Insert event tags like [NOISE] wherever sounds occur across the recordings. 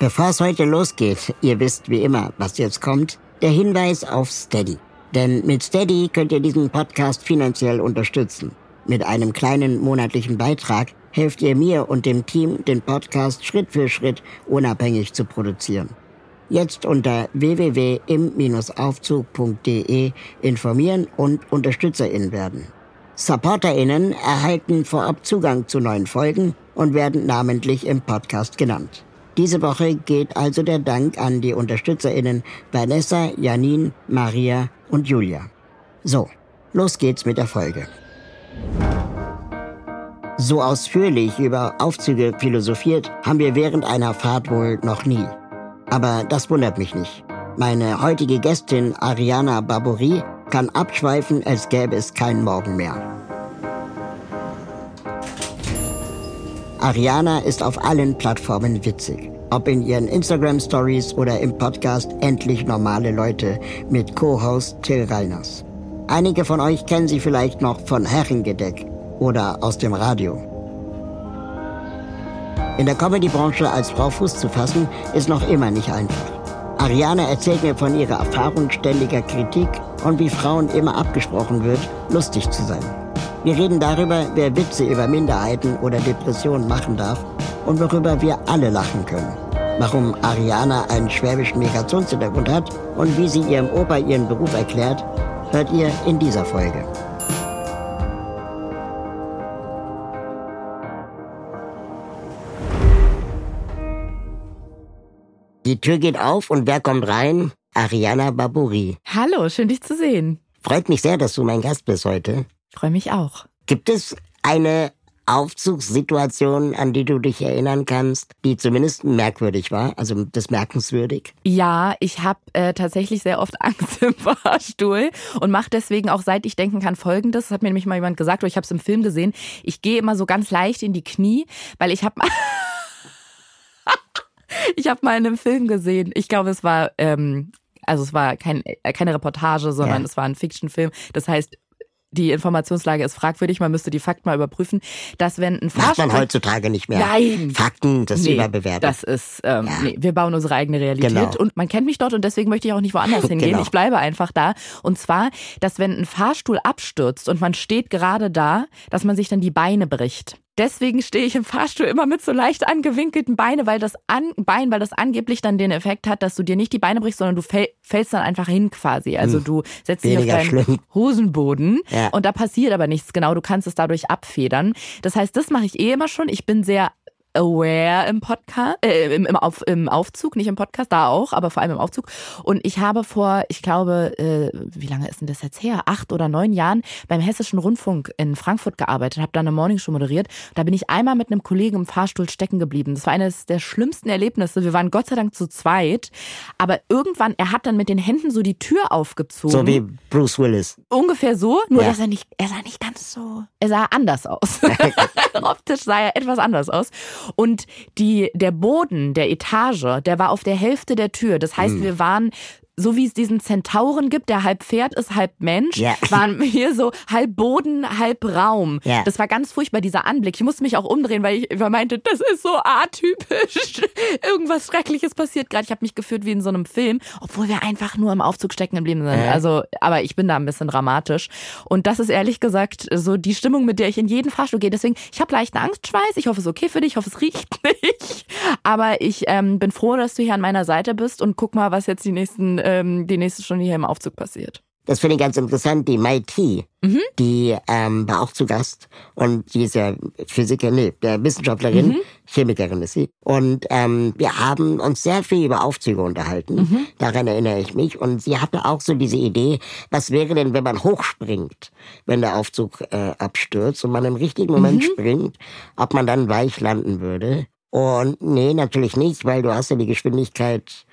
Bevor es heute losgeht, ihr wisst wie immer, was jetzt kommt, der Hinweis auf Steady. Denn mit Steady könnt ihr diesen Podcast finanziell unterstützen. Mit einem kleinen monatlichen Beitrag helft ihr mir und dem Team, den Podcast Schritt für Schritt unabhängig zu produzieren. Jetzt unter www.im-aufzug.de informieren und UnterstützerInnen werden. SupporterInnen erhalten vorab Zugang zu neuen Folgen und werden namentlich im Podcast genannt. Diese Woche geht also der Dank an die UnterstützerInnen Vanessa, Janine, Maria und Julia. So, los geht's mit der Folge. So ausführlich über Aufzüge philosophiert haben wir während einer Fahrt wohl noch nie. Aber das wundert mich nicht. Meine heutige Gästin Ariana Barbouri kann abschweifen, als gäbe es keinen Morgen mehr. Ariana ist auf allen Plattformen witzig. Ob in ihren Instagram Stories oder im Podcast Endlich normale Leute mit Co-Host Till Reiners. Einige von euch kennen sie vielleicht noch von Herrengedeck oder aus dem Radio. In der Comedy-Branche als Frau Fuß zu fassen, ist noch immer nicht einfach. Ariana erzählt mir von ihrer Erfahrung ständiger Kritik und wie Frauen immer abgesprochen wird, lustig zu sein. Wir reden darüber, wer Witze über Minderheiten oder Depressionen machen darf und worüber wir alle lachen können. Warum Ariana einen schwäbischen Migrationshintergrund hat und wie sie ihrem Opa ihren Beruf erklärt, hört ihr in dieser Folge. Die Tür geht auf und wer kommt rein? Ariana Baburi. Hallo, schön dich zu sehen. Freut mich sehr, dass du mein Gast bist heute. Freue mich auch. Gibt es eine Aufzugssituation, an die du dich erinnern kannst, die zumindest merkwürdig war, also das merkenswürdig? Ja, ich habe äh, tatsächlich sehr oft [LAUGHS] Angst im Fahrstuhl und mache deswegen auch, seit ich denken kann, Folgendes. Das hat mir nämlich mal jemand gesagt, oder ich habe es im Film gesehen. Ich gehe immer so ganz leicht in die Knie, weil ich habe... [LAUGHS] ich habe mal in einem Film gesehen, ich glaube, es war... Ähm, also es war kein, äh, keine Reportage, sondern ja. es war ein Fiction-Film. Das heißt, die Informationslage ist fragwürdig, man müsste die Fakten mal überprüfen, dass wenn ein Fahrstuhl... Macht man heutzutage nicht mehr. Nein. Fakten, das nee, überbewertet. Das ist, ähm, ja. nee, wir bauen unsere eigene Realität genau. und man kennt mich dort und deswegen möchte ich auch nicht woanders [LAUGHS] hingehen. Genau. Ich bleibe einfach da. Und zwar, dass wenn ein Fahrstuhl abstürzt und man steht gerade da, dass man sich dann die Beine bricht. Deswegen stehe ich im Fahrstuhl immer mit so leicht angewinkelten Beinen, weil das an, Bein, weil das angeblich dann den Effekt hat, dass du dir nicht die Beine brichst, sondern du fäll, fällst dann einfach hin quasi. Also hm. du setzt dich auf deinen schlimm. Hosenboden ja. und da passiert aber nichts. Genau, du kannst es dadurch abfedern. Das heißt, das mache ich eh immer schon. Ich bin sehr aware im Podcast, äh, im, im, Auf, im Aufzug, nicht im Podcast, da auch, aber vor allem im Aufzug. Und ich habe vor, ich glaube, äh, wie lange ist denn das jetzt her? Acht oder neun Jahren beim Hessischen Rundfunk in Frankfurt gearbeitet, habe da eine Morningshow moderiert. Da bin ich einmal mit einem Kollegen im Fahrstuhl stecken geblieben. Das war eines der schlimmsten Erlebnisse. Wir waren Gott sei Dank zu zweit, aber irgendwann, er hat dann mit den Händen so die Tür aufgezogen. So wie Bruce Willis. Ungefähr so, nur ja. dass er nicht, er sah nicht ganz so, er sah anders aus. [LAUGHS] [LAUGHS] Optisch sah er etwas anders aus. Und die, der Boden der Etage, der war auf der Hälfte der Tür. Das heißt, mhm. wir waren so wie es diesen Zentauren gibt, der halb Pferd ist, halb Mensch, ja. [LAUGHS] waren wir so halb Boden, halb Raum. Ja. Das war ganz furchtbar, dieser Anblick. Ich musste mich auch umdrehen, weil ich meinte, das ist so atypisch. [LAUGHS] Irgendwas Schreckliches passiert gerade. Ich habe mich gefühlt wie in so einem Film, obwohl wir einfach nur im Aufzug stecken geblieben sind. Äh. Also, aber ich bin da ein bisschen dramatisch. Und das ist ehrlich gesagt so die Stimmung, mit der ich in jeden Fahrstuhl gehe. Deswegen, ich habe leichten Angstschweiß. Ich hoffe, es ist okay für dich. Ich hoffe, es riecht [LAUGHS] nicht. Aber ich ähm, bin froh, dass du hier an meiner Seite bist und guck mal, was jetzt die nächsten ähm, die nächste Stunde hier im Aufzug passiert. das finde ich ganz interessant, die Mai T, mhm. die ähm, war auch zu Gast und die ist ja Physikerin, nee, der Wissenschaftlerin, mhm. Chemikerin ist sie. Und ähm, wir haben uns sehr viel über Aufzüge unterhalten, mhm. daran erinnere ich mich. Und sie hatte auch so diese Idee, was wäre denn, wenn man hochspringt, wenn der Aufzug äh, abstürzt und man im richtigen Moment mhm. springt, ob man dann weich landen würde. Und nee, natürlich nicht, weil du hast ja die Geschwindigkeit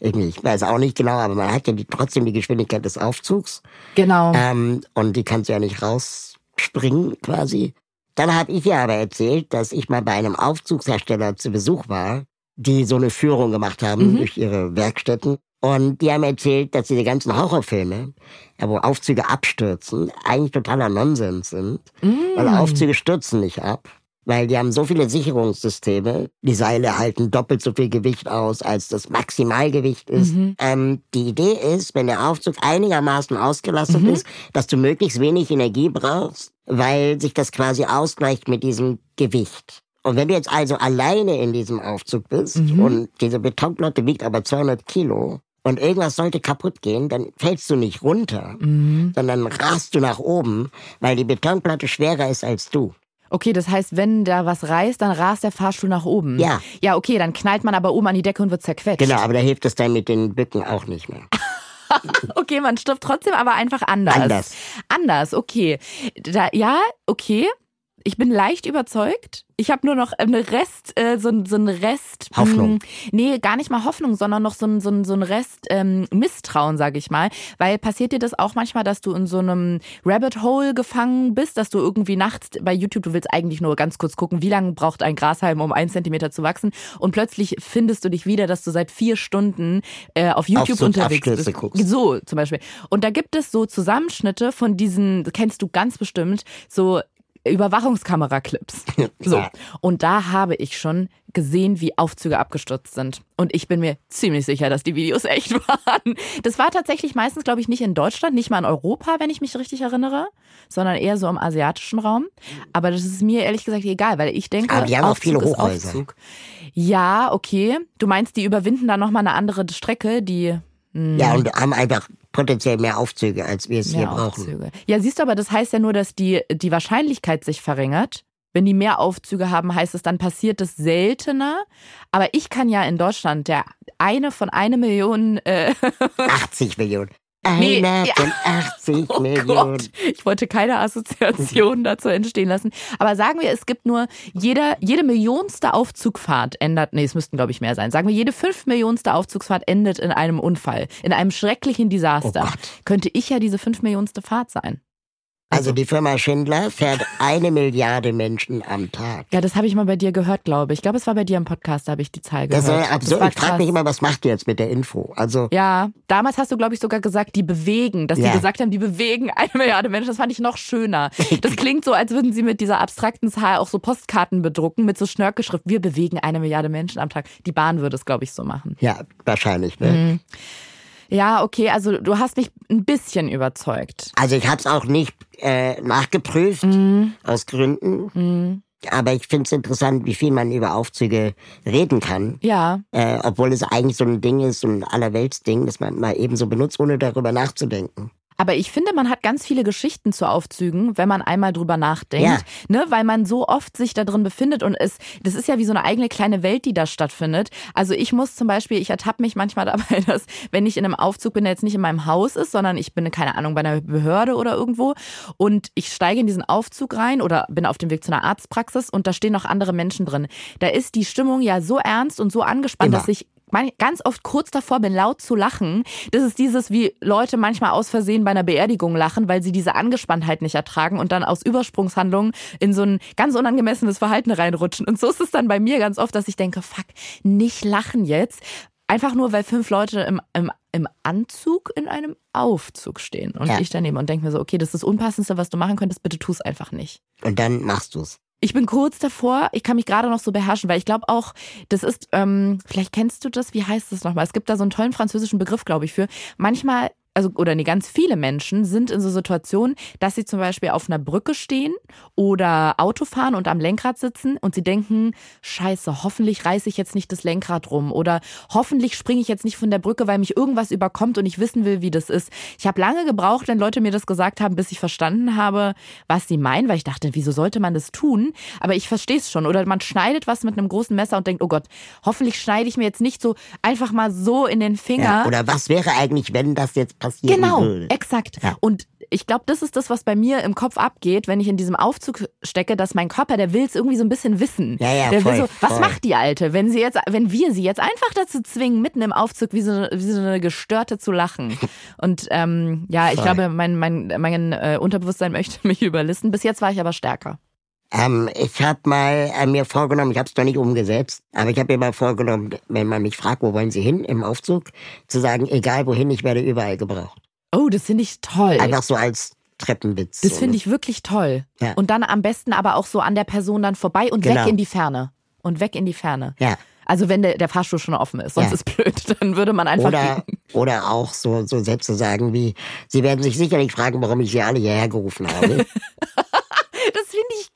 ich weiß auch nicht genau, aber man hat ja die, trotzdem die Geschwindigkeit des Aufzugs. Genau. Ähm, und die kannst du ja nicht rausspringen quasi. Dann habe ich ja aber erzählt, dass ich mal bei einem Aufzugshersteller zu Besuch war, die so eine Führung gemacht haben mhm. durch ihre Werkstätten. Und die haben erzählt, dass diese ganzen Horrorfilme, wo Aufzüge abstürzen, eigentlich totaler Nonsens sind. Mhm. Weil Aufzüge stürzen nicht ab weil die haben so viele Sicherungssysteme. Die Seile halten doppelt so viel Gewicht aus, als das Maximalgewicht ist. Mhm. Ähm, die Idee ist, wenn der Aufzug einigermaßen ausgelastet mhm. ist, dass du möglichst wenig Energie brauchst, weil sich das quasi ausgleicht mit diesem Gewicht. Und wenn du jetzt also alleine in diesem Aufzug bist mhm. und diese Betonplatte wiegt aber 200 Kilo, und irgendwas sollte kaputt gehen, dann fällst du nicht runter, mhm. sondern rast du nach oben, weil die Betonplatte schwerer ist als du. Okay, das heißt, wenn da was reißt, dann rast der Fahrstuhl nach oben. Ja. Ja, okay, dann knallt man aber oben an die Decke und wird zerquetscht. Genau, aber da hilft es dann mit den Bücken auch nicht mehr. [LAUGHS] okay, man stirbt trotzdem, aber einfach anders. Anders. Anders, okay. Da, ja, okay. Ich bin leicht überzeugt. Ich habe nur noch eine Rest, äh, so, so ein Rest. Hoffnung. Mh, nee, gar nicht mal Hoffnung, sondern noch so ein, so ein, so ein Rest ähm, Misstrauen, sage ich mal. Weil passiert dir das auch manchmal, dass du in so einem Rabbit Hole gefangen bist, dass du irgendwie nachts bei YouTube, du willst eigentlich nur ganz kurz gucken, wie lange braucht ein Grashalm, um ein Zentimeter zu wachsen. Und plötzlich findest du dich wieder, dass du seit vier Stunden äh, auf YouTube so unterwegs bist. Guckst. So zum Beispiel. Und da gibt es so Zusammenschnitte von diesen, kennst du ganz bestimmt, so Überwachungskameraclips. [LAUGHS] So. Und da habe ich schon gesehen, wie Aufzüge abgestürzt sind. Und ich bin mir ziemlich sicher, dass die Videos echt [LAUGHS] waren. Das war tatsächlich meistens, glaube ich, nicht in Deutschland, nicht mal in Europa, wenn ich mich richtig erinnere, sondern eher so im asiatischen Raum. Aber das ist mir ehrlich gesagt egal, weil ich denke, Aber die haben auch viele Hochhäuser. Aufzug. Ja, okay. Du meinst, die überwinden dann nochmal eine andere Strecke, die ja, und haben einfach potenziell mehr Aufzüge, als wir es hier brauchen. Aufzüge. Ja, siehst du, aber das heißt ja nur, dass die, die Wahrscheinlichkeit sich verringert. Wenn die mehr Aufzüge haben, heißt es, dann passiert es seltener. Aber ich kann ja in Deutschland der eine von eine Million. Äh 80 Millionen. Nee, Einer ja. von 80 oh Millionen. Gott. Ich wollte keine Assoziation [LAUGHS] dazu entstehen lassen. Aber sagen wir, es gibt nur jede, jede millionste Aufzugfahrt ändert, nee, es müssten glaube ich mehr sein. Sagen wir, jede fünf millionste Aufzugsfahrt endet in einem Unfall, in einem schrecklichen Desaster. Oh Könnte ich ja diese fünf millionste Fahrt sein. Also die Firma Schindler fährt eine Milliarde Menschen am Tag. Ja, das habe ich mal bei dir gehört, glaube ich. Ich glaube, es war bei dir im Podcast, da habe ich die Zahl gehört. Das ist absurd. ich frage mich immer, was macht ihr jetzt mit der Info? Also ja, damals hast du, glaube ich, sogar gesagt, die bewegen. Dass ja. die gesagt haben, die bewegen eine Milliarde Menschen. Das fand ich noch schöner. [LAUGHS] Das klingt so, als würden sie mit dieser abstrakten Zahl auch so Postkarten bedrucken mit so Schnörkelschrift. Wir bewegen eine Milliarde Menschen am Tag. Die Bahn würde es, glaube ich, so machen. Ja, wahrscheinlich. Ne? Mhm. Ja, okay, also du hast mich ein bisschen überzeugt. Also ich habe es auch nicht äh, nachgeprüft, mhm. aus Gründen. Mhm. Aber ich finde es interessant, wie viel man über Aufzüge reden kann. Ja. Äh, obwohl es eigentlich so ein Ding ist, so ein Allerweltsding, das man mal eben so benutzt, ohne darüber nachzudenken. Aber ich finde, man hat ganz viele Geschichten zu Aufzügen, wenn man einmal drüber nachdenkt, ja. ne, weil man so oft sich da drin befindet und es, das ist ja wie so eine eigene kleine Welt, die da stattfindet. Also ich muss zum Beispiel, ich ertappe mich manchmal [LAUGHS] dabei, dass wenn ich in einem Aufzug bin, der jetzt nicht in meinem Haus ist, sondern ich bin, keine Ahnung, bei einer Behörde oder irgendwo und ich steige in diesen Aufzug rein oder bin auf dem Weg zu einer Arztpraxis und da stehen noch andere Menschen drin. Da ist die Stimmung ja so ernst und so angespannt, Immer. dass ich ganz oft kurz davor bin, laut zu lachen. Das ist dieses, wie Leute manchmal aus Versehen bei einer Beerdigung lachen, weil sie diese Angespanntheit nicht ertragen und dann aus Übersprungshandlungen in so ein ganz unangemessenes Verhalten reinrutschen. Und so ist es dann bei mir ganz oft, dass ich denke, fuck, nicht lachen jetzt. Einfach nur, weil fünf Leute im, im, im Anzug in einem Aufzug stehen. Und ja. ich daneben und denke mir so, okay, das ist das Unpassendste, was du machen könntest, bitte tu es einfach nicht. Und dann machst du es. Ich bin kurz davor, ich kann mich gerade noch so beherrschen, weil ich glaube auch, das ist, ähm, vielleicht kennst du das, wie heißt das nochmal? Es gibt da so einen tollen französischen Begriff, glaube ich, für. Manchmal also oder nee, ganz viele Menschen sind in so Situationen, dass sie zum Beispiel auf einer Brücke stehen oder Auto fahren und am Lenkrad sitzen und sie denken, scheiße, hoffentlich reiße ich jetzt nicht das Lenkrad rum oder hoffentlich springe ich jetzt nicht von der Brücke, weil mich irgendwas überkommt und ich wissen will, wie das ist. Ich habe lange gebraucht, wenn Leute mir das gesagt haben, bis ich verstanden habe, was sie meinen, weil ich dachte, wieso sollte man das tun? Aber ich verstehe es schon. Oder man schneidet was mit einem großen Messer und denkt, oh Gott, hoffentlich schneide ich mir jetzt nicht so einfach mal so in den Finger. Ja, oder was wäre eigentlich, wenn das jetzt passieren Genau, würde? exakt. Ja. Und ich glaube, das ist das, was bei mir im Kopf abgeht, wenn ich in diesem Aufzug stecke, dass mein Körper, der will es irgendwie so ein bisschen wissen. Ja, ja, der voll, will so, was voll. macht die Alte, wenn sie jetzt, wenn wir sie jetzt einfach dazu zwingen, mitten im Aufzug wie so, wie so eine Gestörte zu lachen. [LAUGHS] Und ähm, ja, ich Voll. glaube, mein, mein, mein äh, Unterbewusstsein möchte [LAUGHS] mich überlisten. Bis jetzt war ich aber stärker. Ähm, ich habe mal äh, mir vorgenommen, ich habe es noch nicht umgesetzt, aber ich habe mir mal vorgenommen, wenn man mich fragt, wo wollen Sie hin im Aufzug, zu sagen, egal wohin, ich werde überall gebraucht. Oh, das finde ich toll. Einfach so als Treppenwitz. Das finde ich wirklich toll. Ja. Und dann am besten aber auch so an der Person dann vorbei und Genau. weg in die Ferne. Und weg in die Ferne. Ja. Also wenn der, der Fahrstuhl schon offen ist, sonst Ja. ist blöd, [LAUGHS] dann würde man einfach Oder, gehen. oder auch so, so Sätze sagen wie, Sie werden sich sicherlich fragen, warum ich Sie alle hierher gerufen habe. [LAUGHS]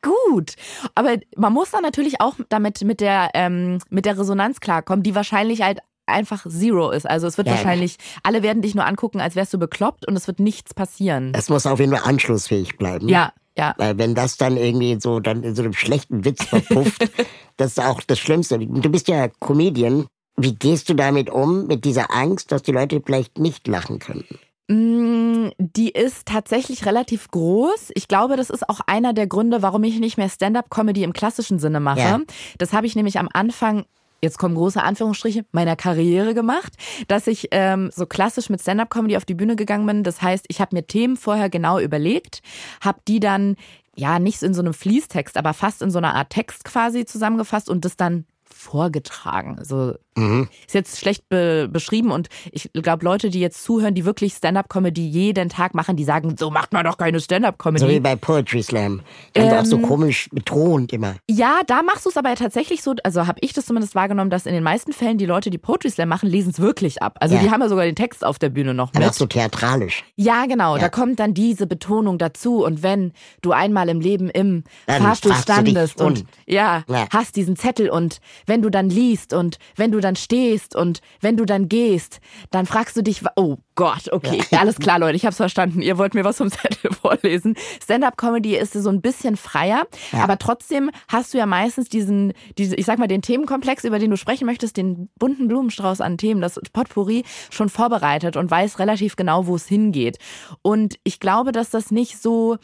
Gut. Aber man muss dann natürlich auch damit mit der, ähm, mit der Resonanz klarkommen, die wahrscheinlich halt einfach zero ist. Also es wird Ja. wahrscheinlich, alle werden dich nur angucken, als wärst du bekloppt und es wird nichts passieren. Es muss auf jeden Fall anschlussfähig bleiben. Ja, ja. Weil wenn das dann irgendwie so dann in so einem schlechten Witz verpufft, [LAUGHS] das ist auch das Schlimmste. Du bist ja Comedian. Wie gehst du damit um, mit dieser Angst, dass die Leute vielleicht nicht lachen können? Mm, Die ist tatsächlich relativ groß. Ich glaube, das ist auch einer der Gründe, warum ich nicht mehr Stand-up-Comedy im klassischen Sinne mache. Ja. Das habe ich nämlich am Anfang Jetzt kommen große Anführungsstriche, meiner Karriere gemacht, dass ich ähm, so klassisch mit Stand-up-Comedy auf die Bühne gegangen bin. Das heißt, ich habe mir Themen vorher genau überlegt, habe die dann ja nicht in so einem Fließtext, aber fast in so einer Art Text quasi zusammengefasst und das dann vorgetragen. Also Mhm. ist jetzt schlecht be beschrieben und ich glaube, Leute, die jetzt zuhören, die wirklich Stand-up-Comedy jeden Tag machen, die sagen, so macht man doch keine So wie Stand-up-Comedy. bei Poetry Slam. Dann auch so Ähm, komisch betont immer. ja, da machst du es aber tatsächlich so, also habe ich das zumindest wahrgenommen, dass in den meisten Fällen die Leute, die Poetry Slam machen, lesen es wirklich ab. Also Ja. die haben ja sogar den Text auf der Bühne noch Aber mit. auch so theatralisch. Ja, genau. Ja. Da kommt dann diese Betonung dazu. Und wenn du einmal im Leben im Dann Fahrstuhl standest und, und. ja, Ja. hast diesen Zettel und wenn du dann liest und wenn du dann stehst und wenn du dann gehst, dann fragst du dich, oh Gott, okay, alles klar, Leute, ich hab's verstanden. Ihr wollt mir was vom [LAUGHS] Zettel vorlesen. Stand-up-Comedy ist so ein bisschen freier, Ja. aber trotzdem hast du ja meistens diesen, diese, ich sag mal, den Themenkomplex, über den du sprechen möchtest, den bunten Blumenstrauß an Themen, das Potpourri schon vorbereitet und weiß relativ genau, wo es hingeht. Und ich glaube, dass das nicht so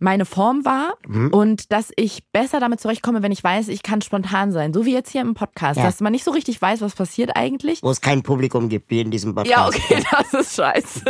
meine Form war Mhm. und dass ich besser damit zurechtkomme, wenn ich weiß, ich kann spontan sein. So wie jetzt hier im Podcast, Ja. dass man nicht so richtig weiß, was passiert eigentlich. Wo es kein Publikum gibt, wie in diesem Podcast. Ja, okay, [LAUGHS] das ist scheiße.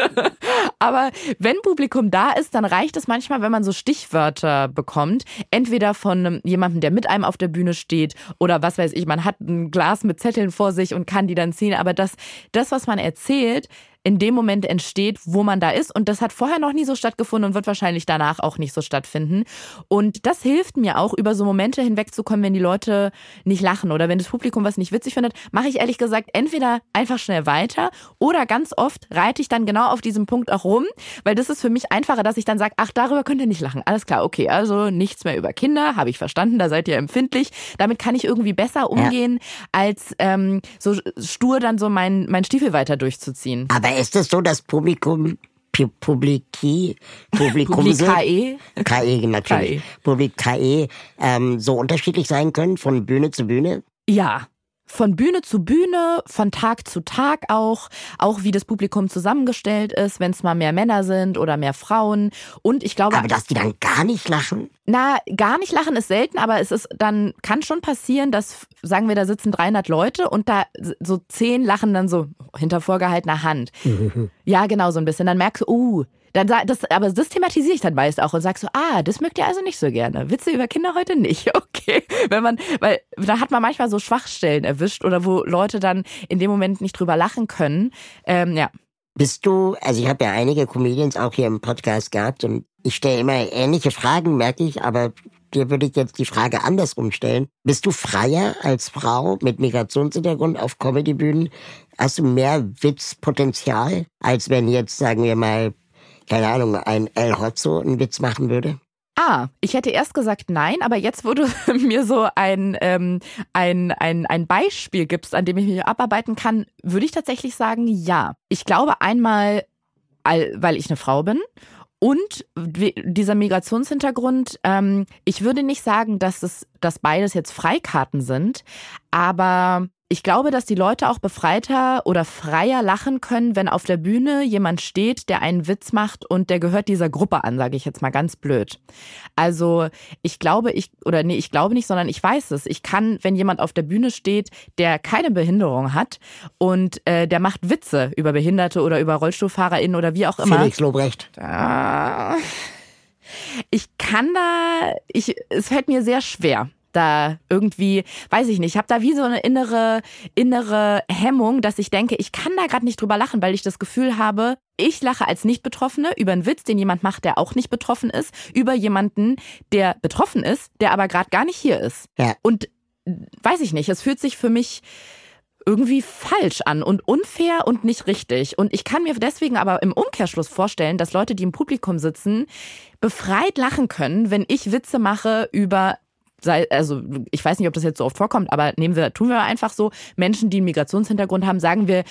Aber wenn Publikum da ist, dann reicht es manchmal, wenn man so Stichwörter bekommt. Entweder von einem- jemandem, der mit einem auf der Bühne steht oder was weiß ich, man hat ein Glas mit Zetteln vor sich und kann die dann ziehen. Aber das, das was man erzählt, in dem Moment entsteht, wo man da ist. Und das hat vorher noch nie so stattgefunden und wird wahrscheinlich danach auch nicht so stattfinden. Und das hilft mir auch, über so Momente hinwegzukommen, wenn die Leute nicht lachen oder wenn das Publikum was nicht witzig findet, mache ich ehrlich gesagt entweder einfach schnell weiter oder ganz oft reite ich dann genau auf diesem Punkt auch rum, weil das ist für mich einfacher, dass ich dann sage, ach, darüber könnt ihr nicht lachen. Alles klar, okay, also nichts mehr über Kinder, habe ich verstanden, da seid ihr empfindlich. Damit kann ich irgendwie besser umgehen, als ähm, so stur dann so mein, mein Stiefel weiter durchzuziehen. Aber ist es so, dass Publikum, Pu- Publiki, Publikum Publikae? KE [LAUGHS] natürlich. KE. Publik KE ähm, so unterschiedlich sein können von Bühne zu Bühne? Ja. Von Bühne zu Bühne, von Tag zu Tag auch, auch wie das Publikum zusammengestellt ist, wenn es mal mehr Männer sind oder mehr Frauen. Und ich glaube, Aber dass die dann gar nicht lachen? na, gar nicht lachen ist selten, aber es ist dann, kann schon passieren, dass, sagen wir, da sitzen 300 Leute und da so zehn lachen dann so hinter vorgehaltener Hand. [LAUGHS] Ja, genau, so ein bisschen. Dann merkst du, uh, dann, das, aber das thematisiere ich dann meist auch und sag so, ah, das mögt ihr also nicht so gerne. Witze über Kinder heute nicht, [LAUGHS] okay. Wenn man, weil da hat man manchmal so Schwachstellen erwischt oder wo Leute dann in dem Moment nicht drüber lachen können. Ähm, ja. Bist du, also ich habe ja einige Comedians auch hier im Podcast gehabt und ich stelle immer ähnliche Fragen, merke ich, aber dir würde ich jetzt die Frage andersrum stellen. Bist du freier als Frau mit Migrationshintergrund auf Comedybühnen? Hast du mehr Witzpotenzial, als wenn jetzt, sagen wir mal, keine Ahnung, ein El Hotzo einen Witz machen würde? Ah, ich hätte erst gesagt nein, aber jetzt, wo du [LAUGHS] mir so ein, ähm, ein, ein, ein Beispiel gibst, an dem ich mich abarbeiten kann, würde ich tatsächlich sagen ja. Ich glaube einmal, weil ich eine Frau bin und dieser Migrationshintergrund, ähm, ich würde nicht sagen, dass es, dass beides jetzt Freikarten sind, aber ich glaube, dass die Leute auch befreiter oder freier lachen können, wenn auf der Bühne jemand steht, der einen Witz macht und der gehört dieser Gruppe an, sage ich jetzt mal ganz blöd. Also ich glaube, ich oder nee, ich glaube nicht, sondern ich weiß es. Ich kann, wenn jemand auf der Bühne steht, der keine Behinderung hat und äh, der macht Witze über Behinderte oder über RollstuhlfahrerInnen oder wie auch immer. Felix Lobrecht. Ah, ich kann da, ich, es fällt mir sehr schwer da irgendwie, weiß ich nicht, ich habe da wie so eine innere, innere Hemmung, dass ich denke, ich kann da gerade nicht drüber lachen, weil ich das Gefühl habe, ich lache als Nicht-Betroffene über einen Witz, den jemand macht, der auch nicht betroffen ist, über jemanden, der betroffen ist, der aber gerade gar nicht hier ist. Ja. Und weiß ich nicht, es fühlt sich für mich irgendwie falsch an und unfair und nicht richtig. Und ich kann mir deswegen aber im Umkehrschluss vorstellen, dass Leute, die im Publikum sitzen, befreit lachen können, wenn ich Witze mache über sei, also ich weiß nicht, ob das jetzt so oft vorkommt, aber nehmen wir, tun wir einfach so, Menschen, die einen Migrationshintergrund haben, sagen wir,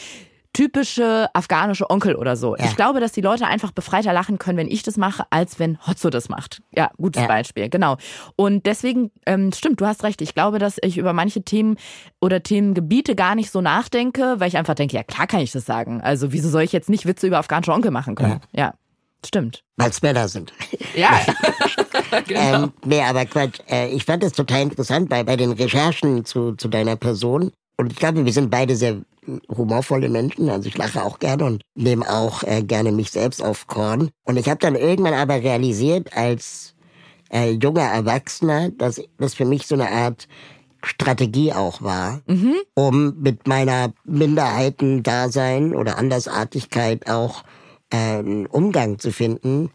typische afghanische Onkel oder so. Ja. Ich glaube, dass die Leute einfach befreiter lachen können, wenn ich das mache, als wenn Hotzo das macht. Ja, gutes ja. Beispiel, genau. Und deswegen, ähm, stimmt, du hast recht. Ich glaube, dass ich über manche Themen oder Themengebiete gar nicht so nachdenke, weil ich einfach denke, ja klar kann ich das sagen. Also wieso soll ich jetzt nicht Witze über afghanische Onkel machen können? ja. ja. Stimmt. Weil es Männer sind. [LAUGHS] Ja. [LAUGHS] genau. ähm, nee, aber Quatsch. Äh, ich fand das total interessant bei, bei den Recherchen zu, zu deiner Person. Und ich glaube, wir sind beide sehr humorvolle Menschen. Also ich lache auch gerne und nehme auch äh, gerne mich selbst auf Korn. Und ich habe dann irgendwann aber realisiert, als äh, junger Erwachsener, dass das für mich so eine Art Strategie auch war, mhm. um mit meiner Minderheitendasein oder Andersartigkeit auch einen Umgang zu finden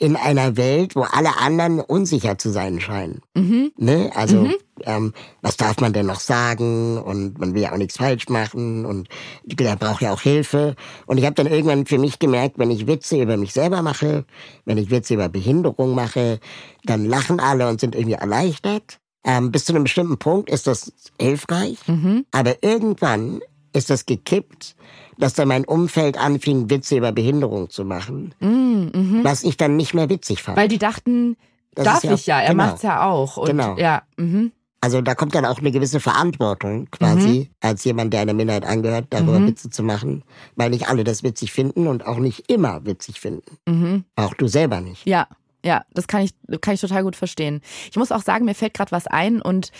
in einer Welt, wo alle anderen unsicher zu sein scheinen. Mhm. Ne? Also, mhm. ähm, was darf man denn noch sagen? Und man will ja auch nichts falsch machen und der braucht ja auch Hilfe. Und ich habe dann irgendwann für mich gemerkt, wenn ich Witze über mich selber mache, wenn ich Witze über Behinderung mache, dann lachen alle und sind irgendwie erleichtert. Ähm, bis zu einem bestimmten Punkt ist das hilfreich, mhm. aber irgendwann ist das gekippt dass dann mein Umfeld anfing, Witze über Behinderung zu machen, mm, mhm. was ich dann nicht mehr witzig fand. Weil die dachten, das darf ja, ich ja, er genau, macht's ja auch. Und, genau. Ja, mhm. Also da kommt dann auch eine gewisse Verantwortung quasi, mhm. als jemand, der einer Minderheit angehört, darüber mhm. Witze zu machen, weil nicht alle das witzig finden und auch nicht immer witzig finden. Mhm. Auch du selber nicht. Ja, ja, das kann ich, kann ich total gut verstehen. Ich muss auch sagen, mir fällt gerade was ein und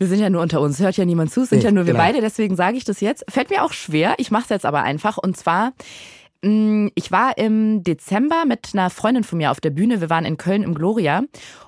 wir sind ja nur unter uns, hört ja niemand zu, sind nee, ja nur wir genau. beide, deswegen sage ich das jetzt. Fällt mir auch schwer, ich mache es jetzt aber einfach. Und zwar, mm, ich war im Dezember mit einer Freundin von mir auf der Bühne. Wir waren in Köln im Gloria.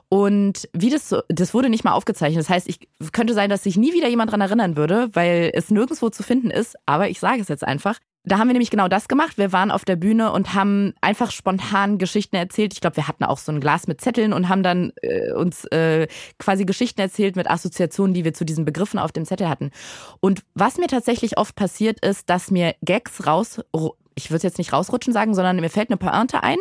Und wie das so, das wurde nicht mal aufgezeichnet. Das heißt, ich könnte sein, dass sich nie wieder jemand dran erinnern würde, weil es nirgendwo zu finden ist. Aber ich sage es jetzt einfach. Da haben wir nämlich genau das gemacht. Wir waren auf der Bühne und haben einfach spontan Geschichten erzählt. Ich glaube, wir hatten auch so ein Glas mit Zetteln und haben dann äh, uns äh, quasi Geschichten erzählt mit Assoziationen, die wir zu diesen Begriffen auf dem Zettel hatten. Und was mir tatsächlich oft passiert ist, dass mir Gags raus, ich würde jetzt nicht rausrutschen sagen, sondern mir fällt eine Pointe ein.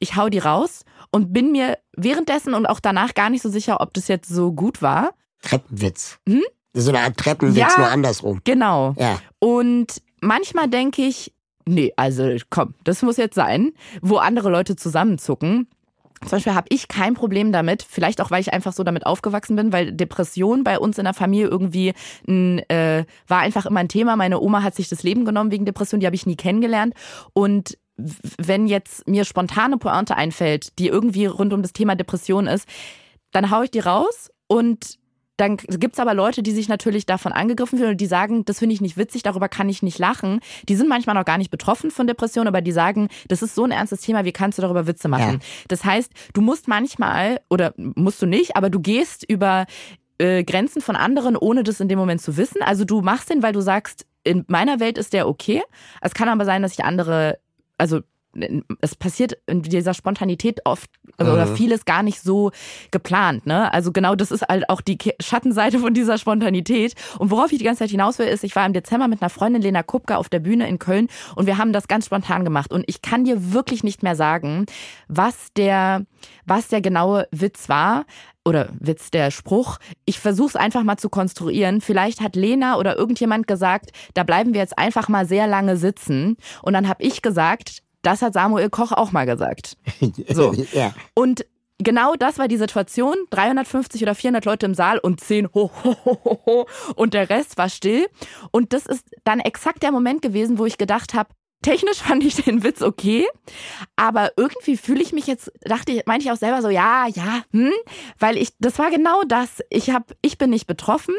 Ich hau die raus und bin mir währenddessen und auch danach gar nicht so sicher, ob das jetzt so gut war. Treppenwitz. Hm? So eine Art Treppenwitz, ja, nur andersrum. Genau. Ja. Und manchmal denke ich, nee, also komm, das muss jetzt sein, wo andere Leute zusammenzucken. Zum Beispiel habe ich kein Problem damit, vielleicht auch, weil ich einfach so damit aufgewachsen bin, weil Depression bei uns in der Familie irgendwie ein, äh, war einfach immer ein Thema. Meine Oma hat sich das Leben genommen wegen Depression, die habe ich nie kennengelernt. Und wenn jetzt mir spontane Pointe einfällt, die irgendwie rund um das Thema Depression ist, dann haue ich die raus und dann gibt's aber Leute, die sich natürlich davon angegriffen fühlen und die sagen, das finde ich nicht witzig, darüber kann ich nicht lachen. Die sind manchmal noch gar nicht betroffen von Depressionen, aber die sagen, das ist so ein ernstes Thema, wie kannst du darüber Witze machen? Ja. Das heißt, du musst manchmal, oder musst du nicht, aber du gehst über äh, Grenzen von anderen, ohne das in dem Moment zu wissen. Also du machst den, weil du sagst, in meiner Welt ist der okay. Es kann aber sein, dass ich andere, also es passiert in dieser Spontanität oft also, oder vieles gar nicht so geplant. Ne? Also genau das ist halt auch die Schattenseite von dieser Spontanität. Und worauf ich die ganze Zeit hinaus will, ist, ich war im Dezember mit einer Freundin Lena Kupka auf der Bühne in Köln und wir haben das ganz spontan gemacht. Und ich kann dir wirklich nicht mehr sagen, was der, was der genaue Witz war oder Witz der Spruch. Ich versuche es einfach mal zu konstruieren. Vielleicht hat Lena oder irgendjemand gesagt, da bleiben wir jetzt einfach mal sehr lange sitzen. Und dann habe ich gesagt, das hat Samuel Koch auch mal gesagt. [LAUGHS] So. ja. Und genau das war die Situation. 350 oder 400 Leute im Saal und 10 ho, ho, ho, ho. Und der Rest war still. Und das ist dann exakt der Moment gewesen, wo ich gedacht habe, Technisch [LAUGHS] fand ich den Witz okay, aber irgendwie fühle ich mich jetzt, dachte ich, meinte ich auch selber so, ja, ja, hm, weil ich, das war genau das. Ich habe, ich bin nicht betroffen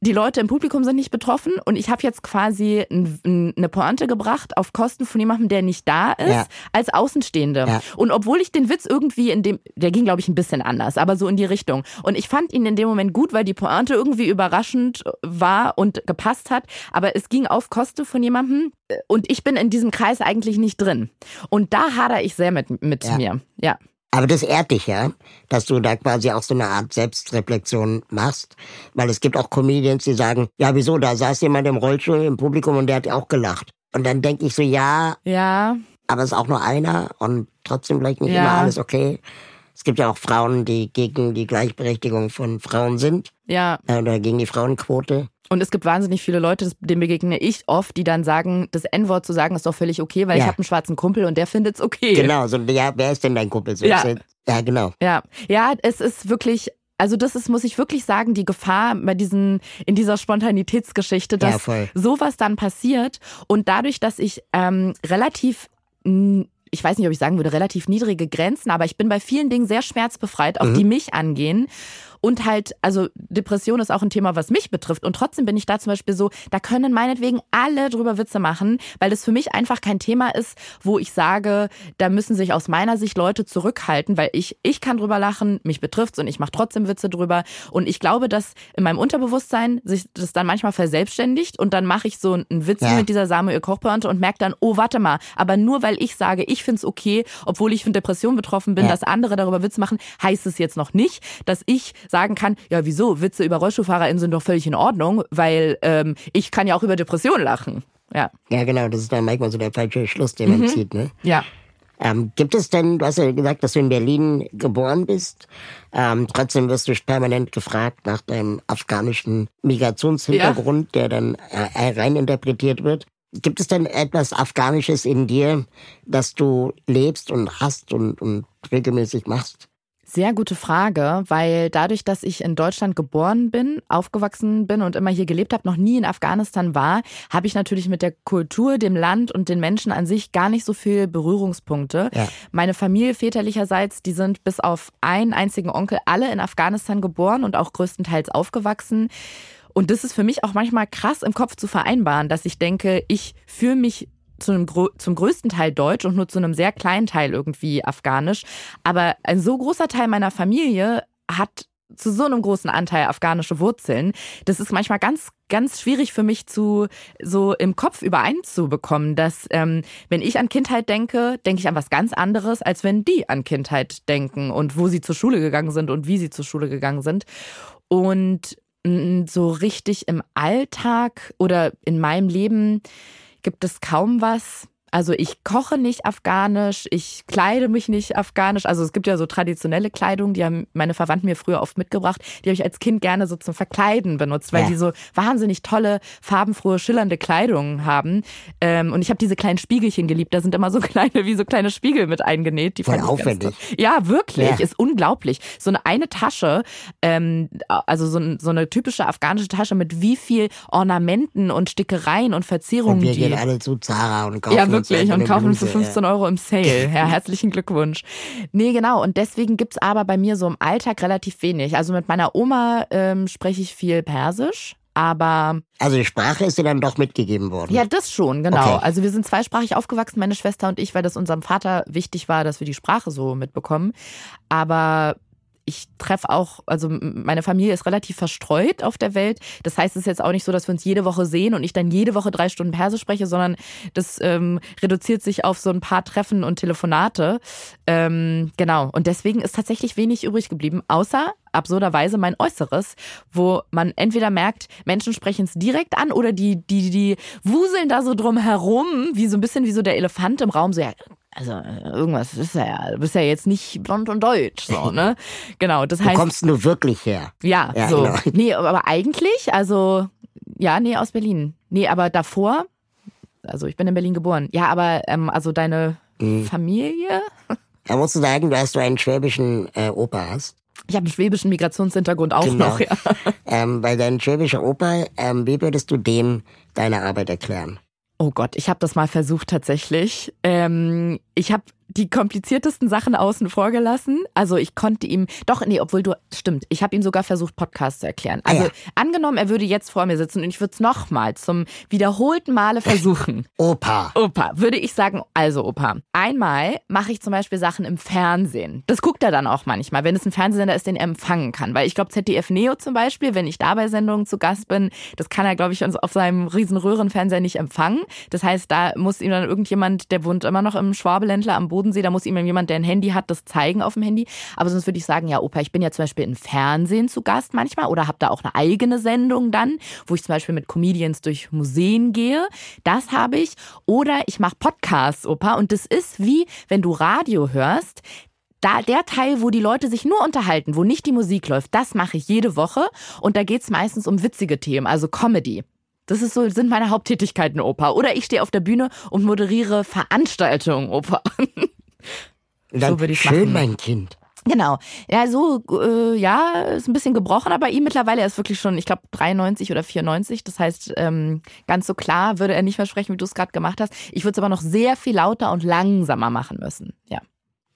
die Leute im Publikum sind nicht betroffen und ich habe jetzt quasi eine Pointe gebracht auf Kosten von jemandem, der nicht da ist, ja. als Außenstehende. Ja. Und obwohl ich den Witz irgendwie in dem, der ging glaube ich ein bisschen anders, aber so in die Richtung. Und ich fand ihn in dem Moment gut, weil die Pointe irgendwie überraschend war und gepasst hat, aber es ging auf Kosten von jemandem und ich bin in diesem Kreis eigentlich nicht drin. Und da hader ich sehr mit, mit ja. mir. Ja. Aber das ehrt dich ja, dass du da quasi auch so eine Art Selbstreflexion machst. Weil es gibt auch Comedians, die sagen, ja wieso, da saß jemand im Rollstuhl im Publikum und der hat auch gelacht. Und dann denke ich so, ja, ja, aber es ist auch nur einer und trotzdem vielleicht nicht ja. immer alles okay. Es gibt ja auch Frauen, die gegen die Gleichberechtigung von Frauen sind. Ja. Äh, oder gegen die Frauenquote. Und es gibt wahnsinnig viele Leute, dem begegne ich oft, die dann sagen, das N-Wort zu sagen ist doch völlig okay, weil ja. ich habe einen schwarzen Kumpel und der findet es okay. Genau, so, ja, wer ist denn dein Kumpel? So, ja. ja, genau. Ja, ja, es ist wirklich also das ist, muss ich wirklich sagen, die Gefahr bei diesen, in dieser Spontanitätsgeschichte, dass ja, sowas dann passiert und dadurch, dass ich ähm, relativ ich weiß nicht, ob ich sagen würde, relativ niedrige Grenzen, aber ich bin bei vielen Dingen sehr schmerzbefreit, auch mhm. die mich angehen. Und halt, also Depression ist auch ein Thema, was mich betrifft. Und trotzdem bin ich da zum Beispiel so, da können meinetwegen alle drüber Witze machen, weil das für mich einfach kein Thema ist, wo ich sage, da müssen sich aus meiner Sicht Leute zurückhalten, weil ich, ich kann drüber lachen, mich betrifft's und ich mache trotzdem Witze drüber. Und ich glaube, dass in meinem Unterbewusstsein sich das dann manchmal verselbstständigt und dann mache ich so einen Witz ja. mit dieser Samuel Kochpointe und merke dann, oh, warte mal, aber nur weil ich sage, ich find's okay, obwohl ich von Depression betroffen bin, ja. dass andere darüber Witze machen, heißt es jetzt noch nicht, dass ich sagen kann, ja wieso, Witze über RollstuhlfahrerInnen sind doch völlig in Ordnung, weil ähm, ich kann ja auch über Depressionen lachen. Ja. Ja, genau, das ist dann manchmal so der falsche Schluss, den man mhm. zieht, ne? Ja. Ähm, gibt es denn, du hast ja gesagt, dass du in Berlin geboren bist, ähm, trotzdem wirst du permanent gefragt nach deinem afghanischen Migrationshintergrund, ja. der dann äh, reininterpretiert wird. Gibt es denn etwas Afghanisches in dir, das du lebst und hast und, und regelmäßig machst? Sehr gute Frage, weil dadurch, dass ich in Deutschland geboren bin, aufgewachsen bin und immer hier gelebt habe, noch nie in Afghanistan war, habe ich natürlich mit der Kultur, dem Land und den Menschen an sich gar nicht so viel Berührungspunkte. Ja. Meine Familie väterlicherseits, die sind bis auf einen einzigen Onkel alle in Afghanistan geboren und auch größtenteils aufgewachsen. Und das ist für mich auch manchmal krass im Kopf zu vereinbaren, dass ich denke, ich fühle mich zu einem, zum größten Teil deutsch und nur zu einem sehr kleinen Teil irgendwie afghanisch. Aber ein so großer Teil meiner Familie hat zu so einem großen Anteil afghanische Wurzeln. Das ist manchmal ganz, ganz schwierig für mich zu so im Kopf übereinzubekommen, dass ähm, wenn ich an Kindheit denke, denke ich an was ganz anderes, als wenn die an Kindheit denken und wo sie zur Schule gegangen sind und wie sie zur Schule gegangen sind. Und so richtig im Alltag oder in meinem Leben gibt es kaum was, also ich koche nicht afghanisch, ich kleide mich nicht afghanisch. Also es gibt ja so traditionelle Kleidung, die haben meine Verwandten mir früher oft mitgebracht. Die habe ich als Kind gerne so zum Verkleiden benutzt, weil ja. die so wahnsinnig tolle, farbenfrohe, schillernde Kleidung haben. Ähm, und ich habe diese kleinen Spiegelchen geliebt. Da sind immer so [LAUGHS] kleine, wie so kleine Spiegel mit eingenäht. Die Voll aufwendig. Ja, wirklich. Ja. Ist unglaublich. So eine, eine Tasche, ähm, also so, so, eine typische afghanische Tasche mit wie viel Ornamenten und Stickereien und Verzierungen. Und wir gehen alle zu Zara und kaufen ja, wirklich und kaufen für 15 Euro im Sale. [LAUGHS] Ja, herzlichen Glückwunsch. Nee, genau. Und deswegen gibt's aber bei mir so im Alltag relativ wenig. Also mit meiner Oma ähm, spreche ich viel Persisch. Aber. Also die Sprache ist dir dann doch mitgegeben worden. Ja, das schon, genau. Okay. Also wir sind zweisprachig aufgewachsen, meine Schwester und ich, weil das unserem Vater wichtig war, dass wir die Sprache so mitbekommen. Aber ich treffe auch, also meine Familie ist relativ verstreut auf der Welt. Das heißt, es ist jetzt auch nicht so, dass wir uns jede Woche sehen und ich dann jede Woche drei Stunden Persisch spreche, sondern das ähm, reduziert sich auf so ein paar Treffen und Telefonate. Ähm, genau. Und deswegen ist tatsächlich wenig übrig geblieben, außer absurderweise mein Äußeres, wo man entweder merkt, Menschen sprechen es direkt an oder die, die, die wuseln da so drum herum, wie so ein bisschen wie so der Elefant im Raum, so ja, also irgendwas ist ja, du bist ja jetzt nicht blond und deutsch, so, ne? [LAUGHS] Genau, das heißt. Wo kommst du wirklich her? Ja, ja so. Genau. Nee, aber eigentlich, also, ja, nee, aus Berlin. Nee, aber davor, also ich bin in Berlin geboren. Ja, aber, ähm, also deine mhm. Familie? Da musst du sagen, dass du einen schwäbischen äh, Opa hast. Ich habe einen schwäbischen Migrationshintergrund auch genau. noch, ja. [LAUGHS] Ähm, weil dein schwäbischer Opa, ähm, wie würdest du dem deine Arbeit erklären? Oh Gott, ich habe das mal versucht tatsächlich. Ähm, ich habe die kompliziertesten Sachen außen vor gelassen. Also ich konnte ihm, doch, nee, obwohl du, stimmt, ich habe ihm sogar versucht, Podcasts zu erklären. Also ah, ja. angenommen, er würde jetzt vor mir sitzen und ich würde es nochmal zum wiederholten Male versuchen. Opa. Opa, würde ich sagen, also Opa. Einmal mache ich zum Beispiel Sachen im Fernsehen. Das guckt er dann auch manchmal, wenn es ein Fernsehsender ist, den er empfangen kann. Weil ich glaube, ZDF Neo zum Beispiel, wenn ich da bei Sendungen zu Gast bin, das kann er, glaube ich, auf seinem riesen Röhrenfernseher nicht empfangen. Das heißt, da muss ihm dann irgendjemand, der wohnt immer noch im Schwabeländler am Boden, Bodensee, da muss ihm jemand, der ein Handy hat, das zeigen auf dem Handy. Aber sonst würde ich sagen, ja, Opa, ich bin ja zum Beispiel im Fernsehen zu Gast manchmal oder habe da auch eine eigene Sendung dann, wo ich zum Beispiel mit Comedians durch Museen gehe. Das habe ich. Oder ich mache Podcasts, Opa. Und das ist wie, wenn du Radio hörst, da, der Teil, wo die Leute sich nur unterhalten, wo nicht die Musik läuft, das mache ich jede Woche. Und da geht es meistens um witzige Themen, also Comedy. Das ist so, sind meine Haupttätigkeiten, Opa. Oder ich stehe auf der Bühne und moderiere Veranstaltungen, Opa. [LAUGHS] Dann so würde ich schön, machen. mein Kind. Genau. Ja, so, äh, ja, ist ein bisschen gebrochen, aber ihm mittlerweile, er ist wirklich schon, ich glaube, 93 oder 94. Das heißt, ähm, ganz so klar würde er nicht mehr sprechen, wie du es gerade gemacht hast. Ich würde es aber noch sehr viel lauter und langsamer machen müssen. Ja.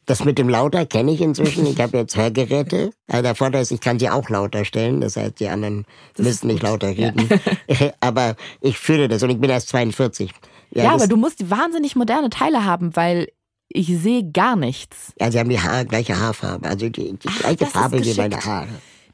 Das mit dem lauter kenne ich inzwischen. Ich habe jetzt Hörgeräte. Also der Vorteil ist, ich kann sie auch lauter stellen. Das heißt, die anderen das müssen nicht lauter reden. Ja. [LAUGHS] [LAUGHS] aber ich fühle das und ich bin erst 42. Ja, ja aber du musst wahnsinnig moderne Teile haben, weil ich sehe gar nichts. Ja, sie haben die Haare, gleiche Haarfarbe. Also die, die Ach, gleiche Farbe wie meine Haare.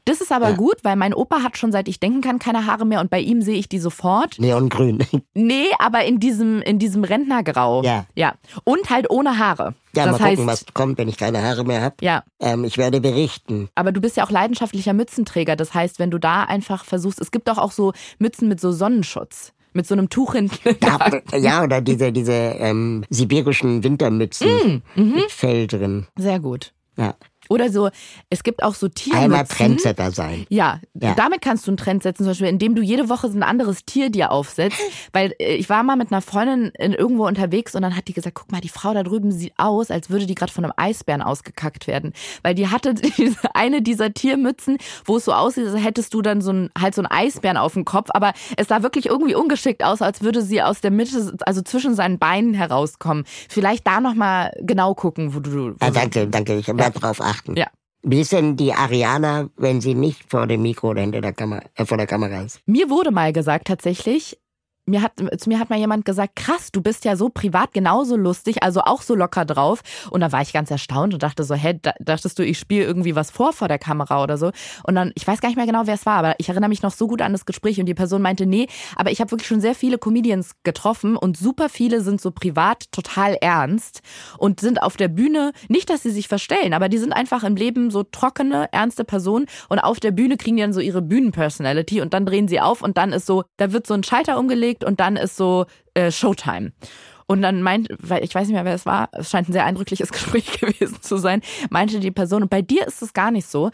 Das ist aber ja. gut, weil mein Opa hat schon seit ich denken kann keine Haare mehr und bei ihm sehe ich die sofort. Neongrün. [LAUGHS] Nee, aber in diesem, in diesem Rentnergrau. Ja. Ja. Und halt ohne Haare. Ja, das mal heißt, gucken, was kommt, wenn ich keine Haare mehr habe. Ja. Ähm, ich werde berichten. Aber du bist ja auch leidenschaftlicher Mützenträger. Das heißt, wenn du da einfach versuchst, es gibt doch auch so Mützen mit so Sonnenschutz mit so einem Tuch hinten. Ja, ja oder diese, diese ähm, sibirischen Wintermützen mm, mhm. mit Fell drin. Sehr gut. Ja. Oder so, es gibt auch so Tiermützen. Einmal Trendsetter sein. Ja, ja, damit kannst du einen Trend setzen, zum Beispiel, indem du jede Woche so ein anderes Tier dir aufsetzt. [LAUGHS] Weil äh, ich war mal mit einer Freundin in, irgendwo unterwegs und dann hat die gesagt, guck mal, die Frau da drüben sieht aus, als würde die gerade von einem Eisbären ausgekackt werden. Weil die hatte [LAUGHS] diese, eine dieser Tiermützen, wo es so aussieht, als hättest du dann so ein, halt so ein Eisbären auf dem Kopf, aber es sah wirklich irgendwie ungeschickt aus, als würde sie aus der Mitte, also zwischen seinen Beinen herauskommen. Vielleicht da nochmal genau gucken, wo du. Wo ah, danke, danke, ich werde ja. drauf achten achten. Ja. Wie ist denn die Ariana, wenn sie nicht vor dem Mikro oder hinter der Kamera, äh, vor der Kamera ist? Mir wurde mal gesagt tatsächlich, mir hat, zu mir hat mal jemand gesagt, krass, du bist ja so privat genauso lustig, also auch so locker drauf. Und da war ich ganz erstaunt und dachte so, hä, dachtest du, ich spiele irgendwie was vor vor der Kamera oder so? Und dann, ich weiß gar nicht mehr genau, wer es war, aber ich erinnere mich noch so gut an das Gespräch und die Person meinte, nee, aber ich habe wirklich schon sehr viele Comedians getroffen und super viele sind so privat total ernst und sind auf der Bühne, nicht, dass sie sich verstellen, aber die sind einfach im Leben so trockene, ernste Personen und auf der Bühne kriegen die dann so ihre Bühnenpersonality und dann drehen sie auf und dann ist so, da wird so ein Schalter umgelegt gelegt und dann ist so äh, Showtime. Und dann meint, weil ich weiß nicht mehr, wer es war, es scheint ein sehr eindrückliches [LAUGHS] Gespräch gewesen zu sein, meinte die Person, und bei dir ist es gar nicht so.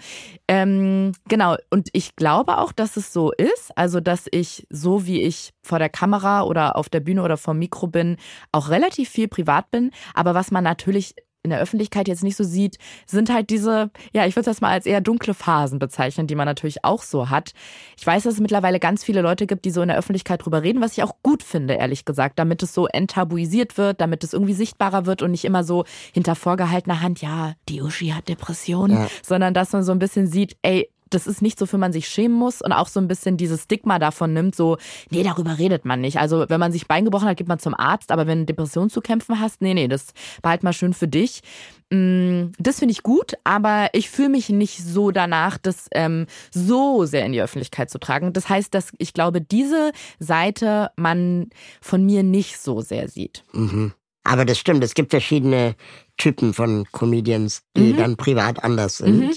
Ähm, genau, und ich glaube auch, dass es so ist, also dass ich, so wie ich vor der Kamera oder auf der Bühne oder vor dem Mikro bin, auch relativ viel privat bin. Aber was man natürlich in der Öffentlichkeit jetzt nicht so sieht, sind halt diese, ja, ich würde das mal als eher dunkle Phasen bezeichnen, die man natürlich auch so hat. Ich weiß, dass es mittlerweile ganz viele Leute gibt, die so in der Öffentlichkeit drüber reden, was ich auch gut finde, ehrlich gesagt, damit es so enttabuisiert wird, damit es irgendwie sichtbarer wird und nicht immer so hinter vorgehaltener Hand, ja, die Uschi hat Depressionen, ja. sondern dass man so ein bisschen sieht, ey, das ist nicht so, für man sich schämen muss und auch so ein bisschen dieses Stigma davon nimmt, so, nee, darüber redet man nicht. Also wenn man sich Bein gebrochen hat, geht man zum Arzt, aber wenn du Depression zu kämpfen hast, nee, nee, das behalt mal schön für dich. Mm, das finde ich gut, aber ich fühle mich nicht so danach, das ähm, so sehr in die Öffentlichkeit zu tragen. Das heißt, dass ich glaube, diese Seite man von mir nicht so sehr sieht. Mhm. Aber das stimmt, es gibt verschiedene Typen von Comedians, die mhm. dann privat anders sind. Mhm.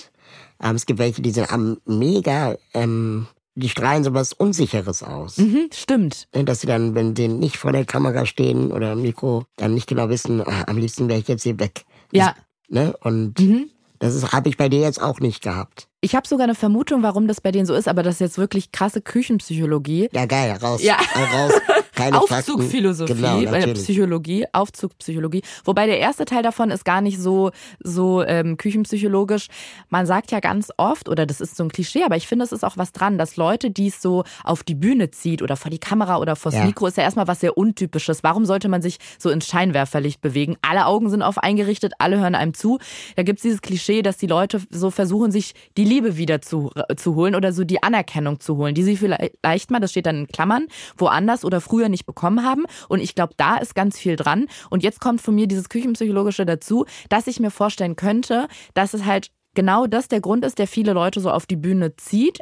Ähm, es gibt welche, die sind am mega, ähm, die strahlen sowas Unsicheres aus. Mhm, stimmt. Dass sie dann, wenn sie nicht vor der Kamera stehen oder im Mikro, dann nicht genau wissen, ah, am liebsten wäre ich jetzt hier weg. Ja. ne? Und mhm. das habe ich bei dir jetzt auch nicht gehabt. Ich habe sogar eine Vermutung, warum das bei denen so ist, aber das ist jetzt wirklich krasse Küchenpsychologie. Ja, geil, raus. Ja. raus. Keine Aufzugphilosophie genau, der Psychologie, Aufzugpsychologie. Wobei der erste Teil davon ist gar nicht so, so ähm, küchenpsychologisch. Man sagt ja ganz oft, oder das ist so ein Klischee, aber ich finde, es ist auch was dran, dass Leute, die es so auf die Bühne zieht oder vor die Kamera oder vors ja. Mikro, ist ja erstmal was sehr Untypisches. Warum sollte man sich so ins Scheinwerferlicht bewegen? Alle Augen sind auf eingerichtet, alle hören einem zu. Da gibt es dieses Klischee, dass die Leute so versuchen, sich die Liebe wieder zu, zu holen oder so die Anerkennung zu holen, die sie vielleicht mal, das steht dann in Klammern, woanders oder früher nicht bekommen haben. Und ich glaube, da ist ganz viel dran. Und jetzt kommt von mir dieses Küchenpsychologische dazu, dass ich mir vorstellen könnte, dass es halt genau das der Grund ist, der viele Leute so auf die Bühne zieht,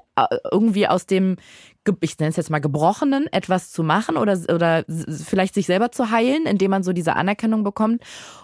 irgendwie aus dem, ich nenne es jetzt mal Gebrochenen, etwas zu machen oder, oder vielleicht sich selber zu heilen, indem man so diese Anerkennung bekommt.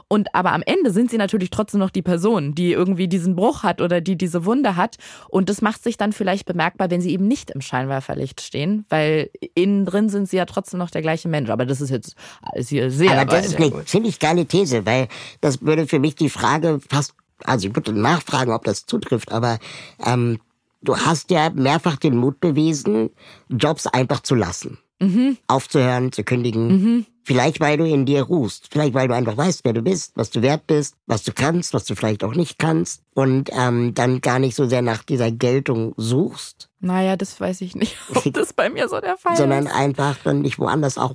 Und aber am Ende sind sie natürlich trotzdem noch die Person, die irgendwie diesen Bruch hat oder die diese Wunde hat. Und das macht sich dann vielleicht bemerkbar, wenn sie eben nicht im Scheinwerferlicht stehen, weil innen drin sind sie ja trotzdem noch der gleiche Mensch. Aber das ist jetzt alles hier sehr. Aber das ist eine ziemlich geile These, weil das würde für mich die Frage fast also ich würde nachfragen, ob das zutrifft, aber ähm, du hast ja mehrfach den Mut bewiesen, Jobs einfach zu lassen. Mhm. Aufzuhören, zu kündigen. Mhm. Vielleicht, weil du in dir ruhst. Vielleicht, weil du einfach weißt, wer du bist, was du wert bist, was du kannst, was du vielleicht auch nicht kannst. Und ähm, dann gar nicht so sehr nach dieser Geltung suchst. Naja, das weiß ich nicht, [LAUGHS] ob das bei mir so der Fall Sondern ist. Sondern einfach dann dich woanders auch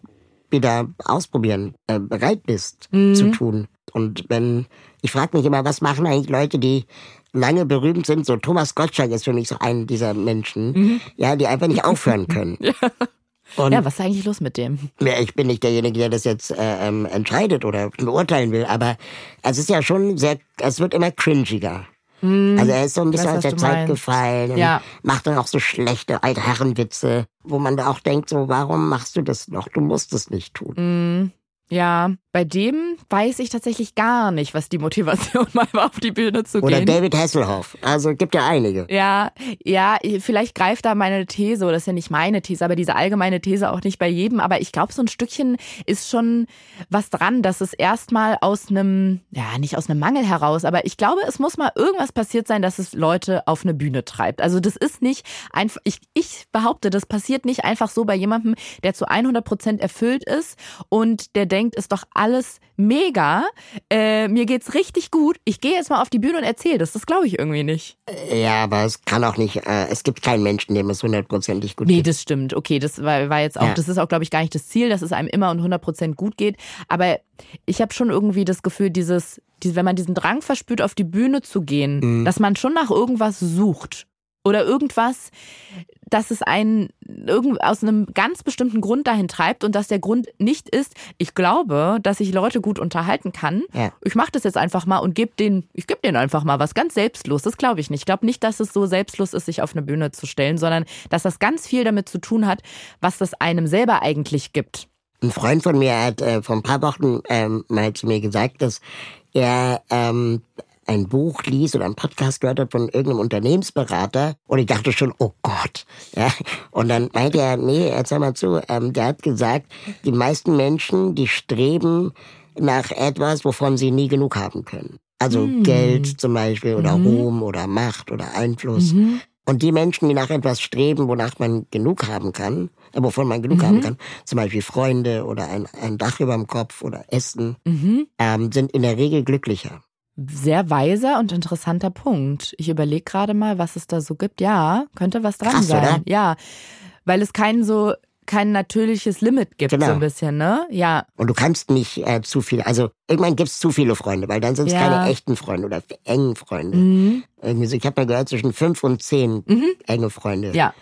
wieder ausprobieren, äh, bereit bist mhm. zu tun. Und wenn, ich frage mich immer, was machen eigentlich Leute, die lange berühmt sind? So Thomas Gottschalk ist für mich so ein dieser Menschen, mhm. ja, die einfach nicht aufhören [LAUGHS] können. ja. Und ja, was ist eigentlich los mit dem? Ja, ich bin nicht derjenige, der das jetzt äh, ähm, entscheidet oder beurteilen will, aber es ist ja schon sehr, es wird immer cringiger. Hm, also er ist so ein bisschen aus der Zeit meinst. gefallen und ja. macht dann auch so schlechte Altherrenwitze, wo man da auch denkt, so, warum machst du das noch? Du musst es nicht tun. Hm. Ja, bei dem weiß ich tatsächlich gar nicht, was die Motivation [LAUGHS] war, auf die Bühne zu Oder gehen. Oder David Hasselhoff. Also gibt ja einige. Ja, ja, vielleicht greift da meine These, oder das ist ja nicht meine These, aber diese allgemeine These auch nicht bei jedem. Aber ich glaube, so ein Stückchen ist schon was dran, dass es erstmal aus einem, ja, nicht aus einem Mangel heraus, aber ich glaube, es muss mal irgendwas passiert sein, dass es Leute auf eine Bühne treibt. Also das ist nicht einfach, ich, ich behaupte, das passiert nicht einfach so bei jemandem, der zu 100 Prozent erfüllt ist und der denkt, ist doch alles mega, äh, mir geht's richtig gut, ich gehe jetzt mal auf die Bühne und erzähle das. Das glaube ich irgendwie nicht. Ja, aber es kann auch nicht, äh, es gibt keinen Menschen, dem es hundertprozentig gut nee, geht. Nee, das stimmt. Okay, das war, war jetzt auch, ja. das ist auch, glaube ich, gar nicht das Ziel, dass es einem immer und 100% gut geht. Aber ich habe schon irgendwie das Gefühl, dieses, wenn man diesen Drang verspürt, auf die Bühne zu gehen, mhm. dass man schon nach irgendwas sucht oder irgendwas, dass es einen aus einem ganz bestimmten Grund dahin treibt und dass der Grund nicht ist, ich glaube, dass ich Leute gut unterhalten kann. Ja. Ich mache das jetzt einfach mal und gebe den, ich gebe denen einfach mal was ganz selbstlos. Das glaube ich nicht. Ich glaube nicht, dass es so selbstlos ist, sich auf eine Bühne zu stellen, sondern dass das ganz viel damit zu tun hat, was das einem selber eigentlich gibt. Ein Freund von mir hat äh, vor ein paar Wochen ähm, mal zu mir gesagt, dass er ähm, ein Buch liest oder einen Podcast gehört hat von irgendeinem Unternehmensberater und ich dachte schon, oh Gott. Ja, und dann meinte er, nee, erzähl mal zu, ähm, der hat gesagt, die meisten Menschen, die streben nach etwas, wovon sie nie genug haben können. Also mhm. Geld zum Beispiel oder mhm. Ruhm oder Macht oder Einfluss. Mhm. Und die Menschen, die nach etwas streben, wonach man genug haben kann, äh, wovon man genug haben mhm. kann, zum Beispiel Freunde oder ein, ein Dach über dem Kopf oder Essen, mhm. ähm, sind in der Regel glücklicher. Sehr weiser und interessanter Punkt. Ich überlege gerade mal, was es da so gibt. Ja, könnte was dran Krass, sein. Oder? Ja, weil es keinen so kein natürliches Limit gibt, Genau. so ein bisschen, ne? Ja. Und du kannst nicht äh, zu viel, also irgendwann gibt's zu viele Freunde, weil dann sind es Ja. keine echten Freunde oder engen Freunde. Mhm. Irgendwie so, ich habe mal gehört, zwischen fünf und zehn enge Freunde. Ja.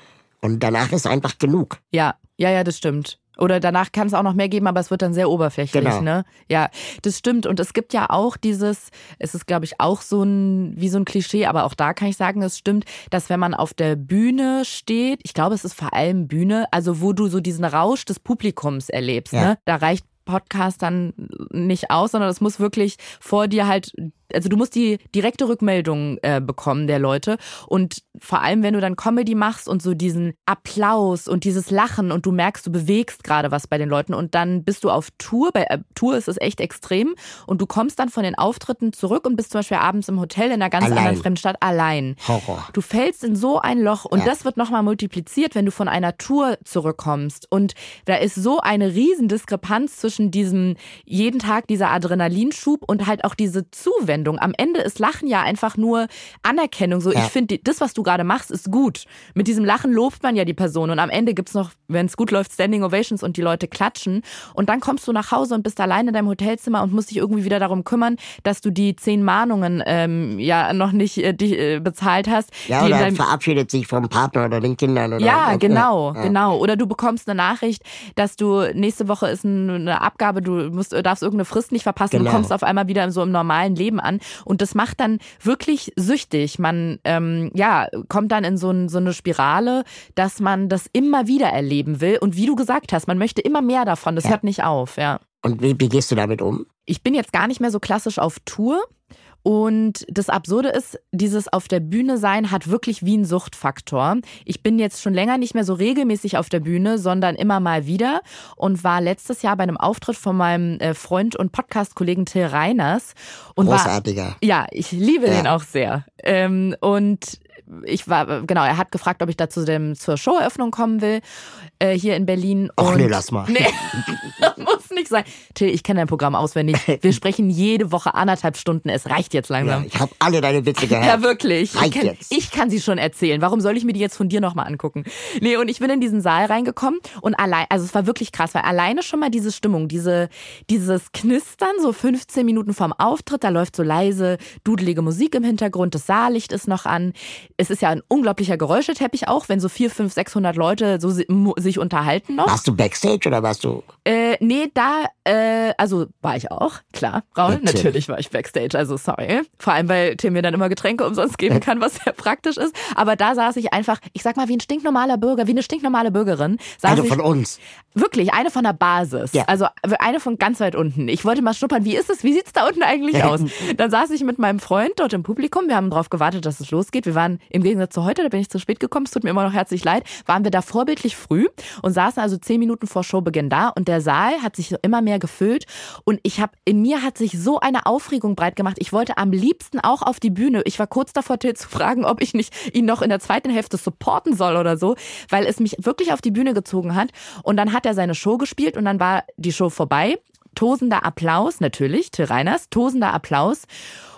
Und danach ist einfach genug. Ja, ja, ja, das stimmt. Oder danach kann es auch noch mehr geben, aber es wird dann sehr oberflächlich, Genau. ne? Ja, das stimmt. Und es gibt ja auch dieses, es ist, glaube ich, auch so ein, wie so ein Klischee, aber auch da kann ich sagen, es stimmt, dass wenn man auf der Bühne steht, ich glaube, es ist vor allem Bühne, also wo du so diesen Rausch des Publikums erlebst, Ja. ne? Da reicht Podcast dann nicht aus, sondern es muss wirklich vor dir halt, also du musst die direkte Rückmeldung äh, bekommen der Leute und vor allem, wenn du dann Comedy machst und so diesen Applaus und dieses Lachen und du merkst, du bewegst gerade was bei den Leuten und dann bist du auf Tour, bei äh, Tour ist es echt extrem und du kommst dann von den Auftritten zurück und bist zum Beispiel abends im Hotel in einer ganz Allein. anderen fremden Stadt allein. Horror. Du fällst in so ein Loch und Ja. das wird nochmal multipliziert, wenn du von einer Tour zurückkommst. Und da ist so eine riesen Diskrepanz zwischen diesem jeden Tag dieser Adrenalinschub und halt auch diese Zuwendung. Am Ende ist Lachen ja einfach nur Anerkennung. So, Ja. ich finde, das, was du gerade machst, ist gut. Mit diesem Lachen lobt man ja die Person und am Ende gibt's noch, wenn es gut läuft, Standing Ovations und die Leute klatschen. Und dann kommst du nach Hause und bist allein in deinem Hotelzimmer und musst dich irgendwie wieder darum kümmern, dass du die zehn Mahnungen ähm, ja noch nicht äh, die, äh, bezahlt hast. Ja, oder verabschiedet sich vom Partner oder den Kindern. Oder ja, oder- genau, ja. genau. Oder du bekommst eine Nachricht, dass du nächste Woche ist ein- eine Abgabe, du musst, darfst irgendeine Frist nicht verpassen, Genau. du kommst auf einmal wieder so im normalen Leben an. Und das macht dann wirklich süchtig. Man ähm, ja, kommt dann in so, ein, so eine Spirale, dass man das immer wieder erleben will. Und wie du gesagt hast, man möchte immer mehr davon. Das Ja. hört nicht auf, ja. Und wie, wie gehst du damit um? Ich bin jetzt gar nicht mehr so klassisch auf Tour. Und das Absurde ist, dieses auf der Bühne sein hat wirklich wie einen Suchtfaktor. Ich bin jetzt schon länger nicht mehr so regelmäßig auf der Bühne, sondern immer mal wieder und war letztes Jahr bei einem Auftritt von meinem äh, Freund und Podcast-Kollegen Till Reiners und war Großartiger. ja, ich liebe Ja. den auch sehr. Ähm, und ich war, genau, er hat gefragt, ob ich da zu dem, zur Showeröffnung kommen will, äh, hier in Berlin. Och nee, lass mal. Nee, [LAUGHS] muss nicht sein. Till, ich kenne dein Programm auswendig. [LAUGHS] Wir sprechen jede Woche anderthalb Stunden. Es reicht jetzt Ja, langsam. ich habe alle deine Witze gehört. Ja, wirklich. Ich Reicht kann, jetzt. ich kann sie schon erzählen. Warum soll ich mir die jetzt von dir nochmal angucken? Nee, und ich bin in diesen Saal reingekommen und allein, also es war wirklich krass, weil alleine schon mal diese Stimmung, diese, dieses Knistern, so 15 Minuten vorm Auftritt, da läuft so leise, dudelige Musik im Hintergrund, das Saallicht ist noch an. Es ist ja ein unglaublicher Geräuscheteppich auch, wenn so 4, 5, 600 Leute so sich unterhalten noch. Warst du Backstage oder warst du? Äh, nee, da, äh, also war ich auch, klar. Raul, Natürlich. natürlich. war ich Backstage, also sorry. Vor allem, weil Tim mir dann immer Getränke umsonst geben [LAUGHS] kann, was sehr praktisch ist. Aber da saß ich einfach, ich sag mal, wie ein stinknormaler Bürger, wie eine stinknormale Bürgerin. Eine von uns. Wirklich, eine von der Basis. Ja. Also eine von ganz weit unten. Ich wollte mal schnuppern, wie ist es, wie sieht's da unten eigentlich [LAUGHS] aus? Dann saß ich mit meinem Freund dort im Publikum. Wir haben darauf gewartet, dass es losgeht. Wir waren im Gegensatz zu heute, da bin ich zu spät gekommen, es tut mir immer noch herzlich leid, waren wir da vorbildlich früh und saßen also zehn Minuten vor Showbeginn da und der Saal hat sich so immer mehr gefüllt und ich habe in mir hat sich so eine Aufregung breit gemacht. Ich wollte am liebsten auch auf die Bühne. Ich war kurz davor, Till zu fragen, ob ich nicht ihn noch in der zweiten Hälfte supporten soll oder so, weil es mich wirklich auf die Bühne gezogen hat. Und dann hat er seine Show gespielt und dann war die Show vorbei. Tosender Applaus, natürlich, Till Reiners, tosender Applaus.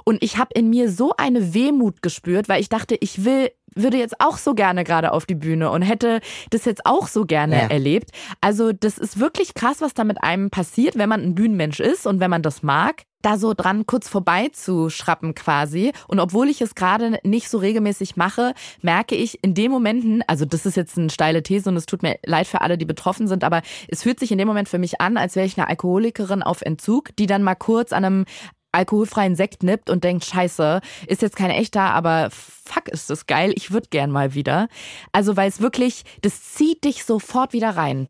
Und ich habe in mir so eine Wehmut gespürt, weil ich dachte, ich will, würde jetzt auch so gerne gerade auf die Bühne und hätte das jetzt auch so gerne Ja. erlebt. Also das ist wirklich krass, was da mit einem passiert, wenn man ein Bühnenmensch ist und wenn man das mag da so dran kurz vorbei zu schrappen quasi. Und obwohl ich es gerade nicht so regelmäßig mache, merke ich in den Momenten, also das ist jetzt eine steile These und es tut mir leid für alle, die betroffen sind, aber es fühlt sich in dem Moment für mich an, als wäre ich eine Alkoholikerin auf Entzug, die dann mal kurz an einem alkoholfreien Sekt nippt und denkt, scheiße, ist jetzt kein echter, aber fuck, ist das geil, ich würde gern mal wieder. Also weil es wirklich, das zieht dich sofort wieder rein.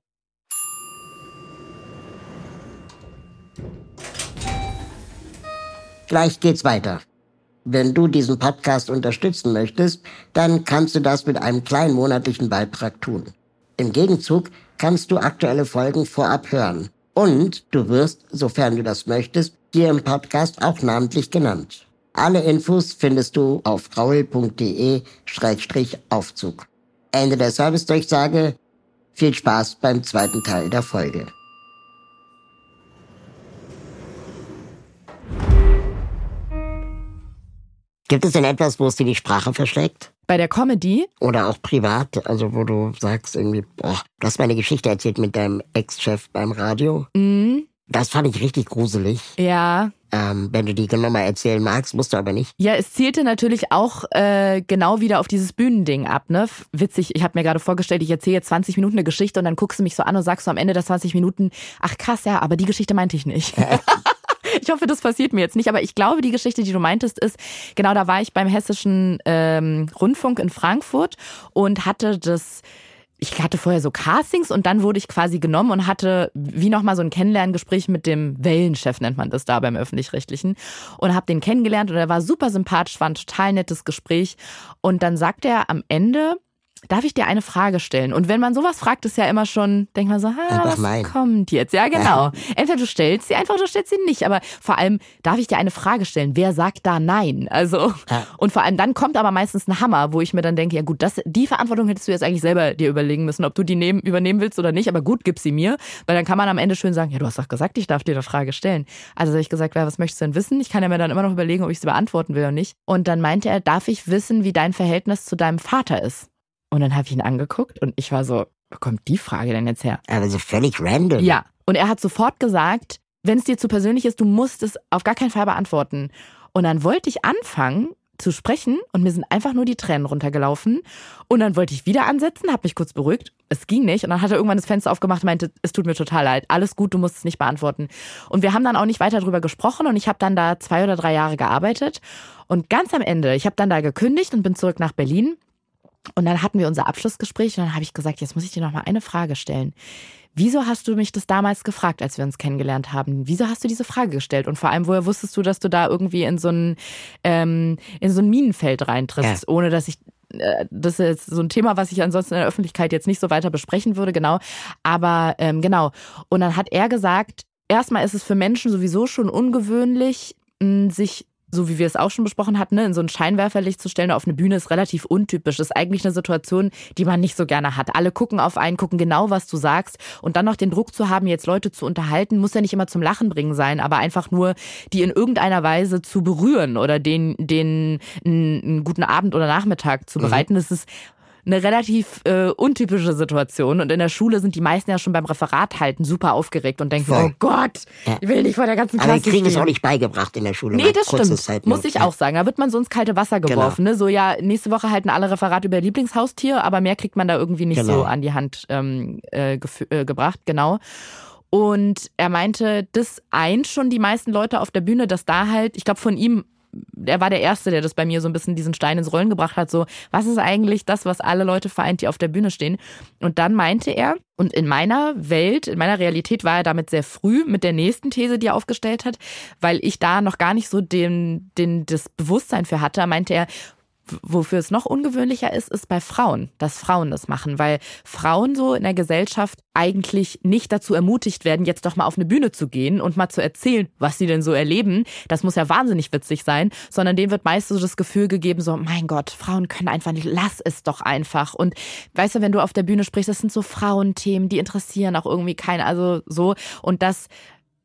Gleich geht's weiter. Wenn du diesen Podcast unterstützen möchtest, dann kannst du das mit einem kleinen monatlichen Beitrag tun. Im Gegenzug kannst du aktuelle Folgen vorab hören. Und du wirst, sofern du das möchtest, hier im Podcast auch namentlich genannt. Alle Infos findest du auf raul.de-aufzug. Ende der Servicedurchsage. Viel Spaß beim zweiten Teil der Folge. Gibt es denn etwas, wo es dir die Sprache verschlägt? Bei der Comedy? Oder auch privat, also wo du sagst irgendwie, boah, du hast meine Geschichte erzählt mit deinem Ex-Chef beim Radio. Mhm. Das fand ich richtig gruselig. Ja. Ähm, wenn du die genau mal erzählen magst, musst du aber nicht. Ja, es zielte natürlich auch äh, genau wieder auf dieses Bühnending ab. Ne? Witzig, ich habe mir gerade vorgestellt, ich erzähle jetzt 20 Minuten eine Geschichte und dann guckst du mich so an und sagst so am Ende der 20 Minuten, ach krass, ja, aber die Geschichte meinte ich nicht. [LAUGHS] [LAUGHS] ich hoffe, das passiert mir jetzt nicht, aber ich glaube, die Geschichte, die du meintest, ist, genau da war ich beim Hessischen ähm, Rundfunk in Frankfurt und hatte das ich hatte vorher so Castings und dann wurde ich quasi genommen und hatte wie nochmal so ein Kennenlerngespräch mit dem Wellenchef, nennt man das da beim Öffentlich-Rechtlichen. Und habe den kennengelernt und er war super sympathisch, war ein total nettes Gespräch. Und dann sagt er am Ende, darf ich dir eine Frage stellen? Und wenn man sowas fragt, ist ja immer schon, denkt man so, ah, was mein. kommt jetzt? Ja, genau. Ja. Entweder du stellst sie einfach, oder du stellst sie nicht. Aber vor allem, darf ich dir eine Frage stellen? Wer sagt da nein? Also, ja. und vor allem dann kommt aber meistens ein Hammer, wo ich mir dann denke, ja gut, das, die Verantwortung hättest du jetzt eigentlich selber dir überlegen müssen, ob du die nehmen, übernehmen willst oder nicht. Aber gut, gib sie mir. Weil dann kann man am Ende schön sagen, ja, du hast doch gesagt, ich darf dir eine Frage stellen. Also habe ich gesagt, ja, was möchtest du denn wissen? Ich kann ja mir dann immer noch überlegen, ob ich sie beantworten will oder nicht. Und dann meinte er, darf ich wissen, wie dein Verhältnis zu deinem Vater ist? Und dann habe ich ihn angeguckt und ich war so, wo kommt die Frage denn jetzt her? Aber so völlig random. Ja. Und er hat sofort gesagt, wenn es dir zu persönlich ist, du musst es auf gar keinen Fall beantworten. Und dann wollte ich anfangen zu sprechen und mir sind einfach nur die Tränen runtergelaufen. Und dann wollte ich wieder ansetzen, habe mich kurz beruhigt. Es ging nicht. Und dann hat er irgendwann das Fenster aufgemacht und meinte, es tut mir total leid. Alles gut, du musst es nicht beantworten. Und wir haben dann auch nicht weiter drüber gesprochen und ich habe dann da zwei oder drei Jahre gearbeitet. Und ganz am Ende, ich habe dann da gekündigt und bin zurück nach Berlin und dann hatten wir unser Abschlussgespräch und dann habe ich gesagt, jetzt muss ich dir noch mal eine Frage stellen. Wieso hast du mich das damals gefragt, als wir uns kennengelernt haben? Wieso hast du diese Frage gestellt? Und vor allem, woher wusstest du, dass du da irgendwie in so ein, ähm, in so ein Minenfeld reintrittst, ja. ohne dass ich äh, das ist so ein Thema, was ich ansonsten in der Öffentlichkeit jetzt nicht so weiter besprechen würde, genau. Aber ähm, genau. Und dann hat er gesagt, erstmal ist es für Menschen sowieso schon ungewöhnlich, sich so wie wir es auch schon besprochen hatten, ne, in so ein Scheinwerferlicht zu stellen auf eine Bühne ist relativ untypisch. Das ist eigentlich eine Situation, die man nicht so gerne hat. Alle gucken auf einen, gucken genau, was du sagst. Und dann noch den Druck zu haben, jetzt Leute zu unterhalten, muss ja nicht immer zum Lachen bringen sein, aber einfach nur, die in irgendeiner Weise zu berühren oder den, den einen, guten Abend oder Nachmittag zu mhm. bereiten. Mhm. Das ist eine relativ äh, untypische Situation. Und in der Schule sind die meisten ja schon beim Referat halten super aufgeregt und denken, Voll. oh Gott, ja. ich will nicht vor der ganzen Klasse Aber die kriegen es auch nicht beigebracht in der Schule. Nee, das stimmt. Zeit Muss ich auch sagen. Da wird man so ins kalte Wasser genau. geworfen. Genau. Ne? So, ja, nächste Woche halten alle Referat über Lieblingshaustier, aber mehr kriegt man da irgendwie nicht genau. so an die Hand ähm, äh, äh, gebracht. Genau. Und er meinte, das eint schon die meisten Leute auf der Bühne, dass da halt, ich glaube, von ihm er war der Erste, der das bei mir so ein bisschen diesen Stein ins Rollen gebracht hat. So, was ist eigentlich das, was alle Leute vereint, die auf der Bühne stehen? Und dann meinte er, und in meiner Welt, in meiner Realität war er damit sehr früh mit der nächsten These, die er aufgestellt hat, weil ich da noch gar nicht so den, den, das Bewusstsein für hatte, meinte er, wofür es noch ungewöhnlicher ist, ist bei Frauen, dass Frauen das machen, weil Frauen so in der Gesellschaft eigentlich nicht dazu ermutigt werden, jetzt doch mal auf eine Bühne zu gehen und mal zu erzählen, was sie denn so erleben. Das muss ja wahnsinnig witzig sein, sondern denen wird meist so das Gefühl gegeben, so, mein Gott, Frauen können einfach nicht, lass es doch einfach. Und weißt du, wenn du auf der Bühne sprichst, das sind so Frauenthemen, die interessieren auch irgendwie keinen, also so. Und das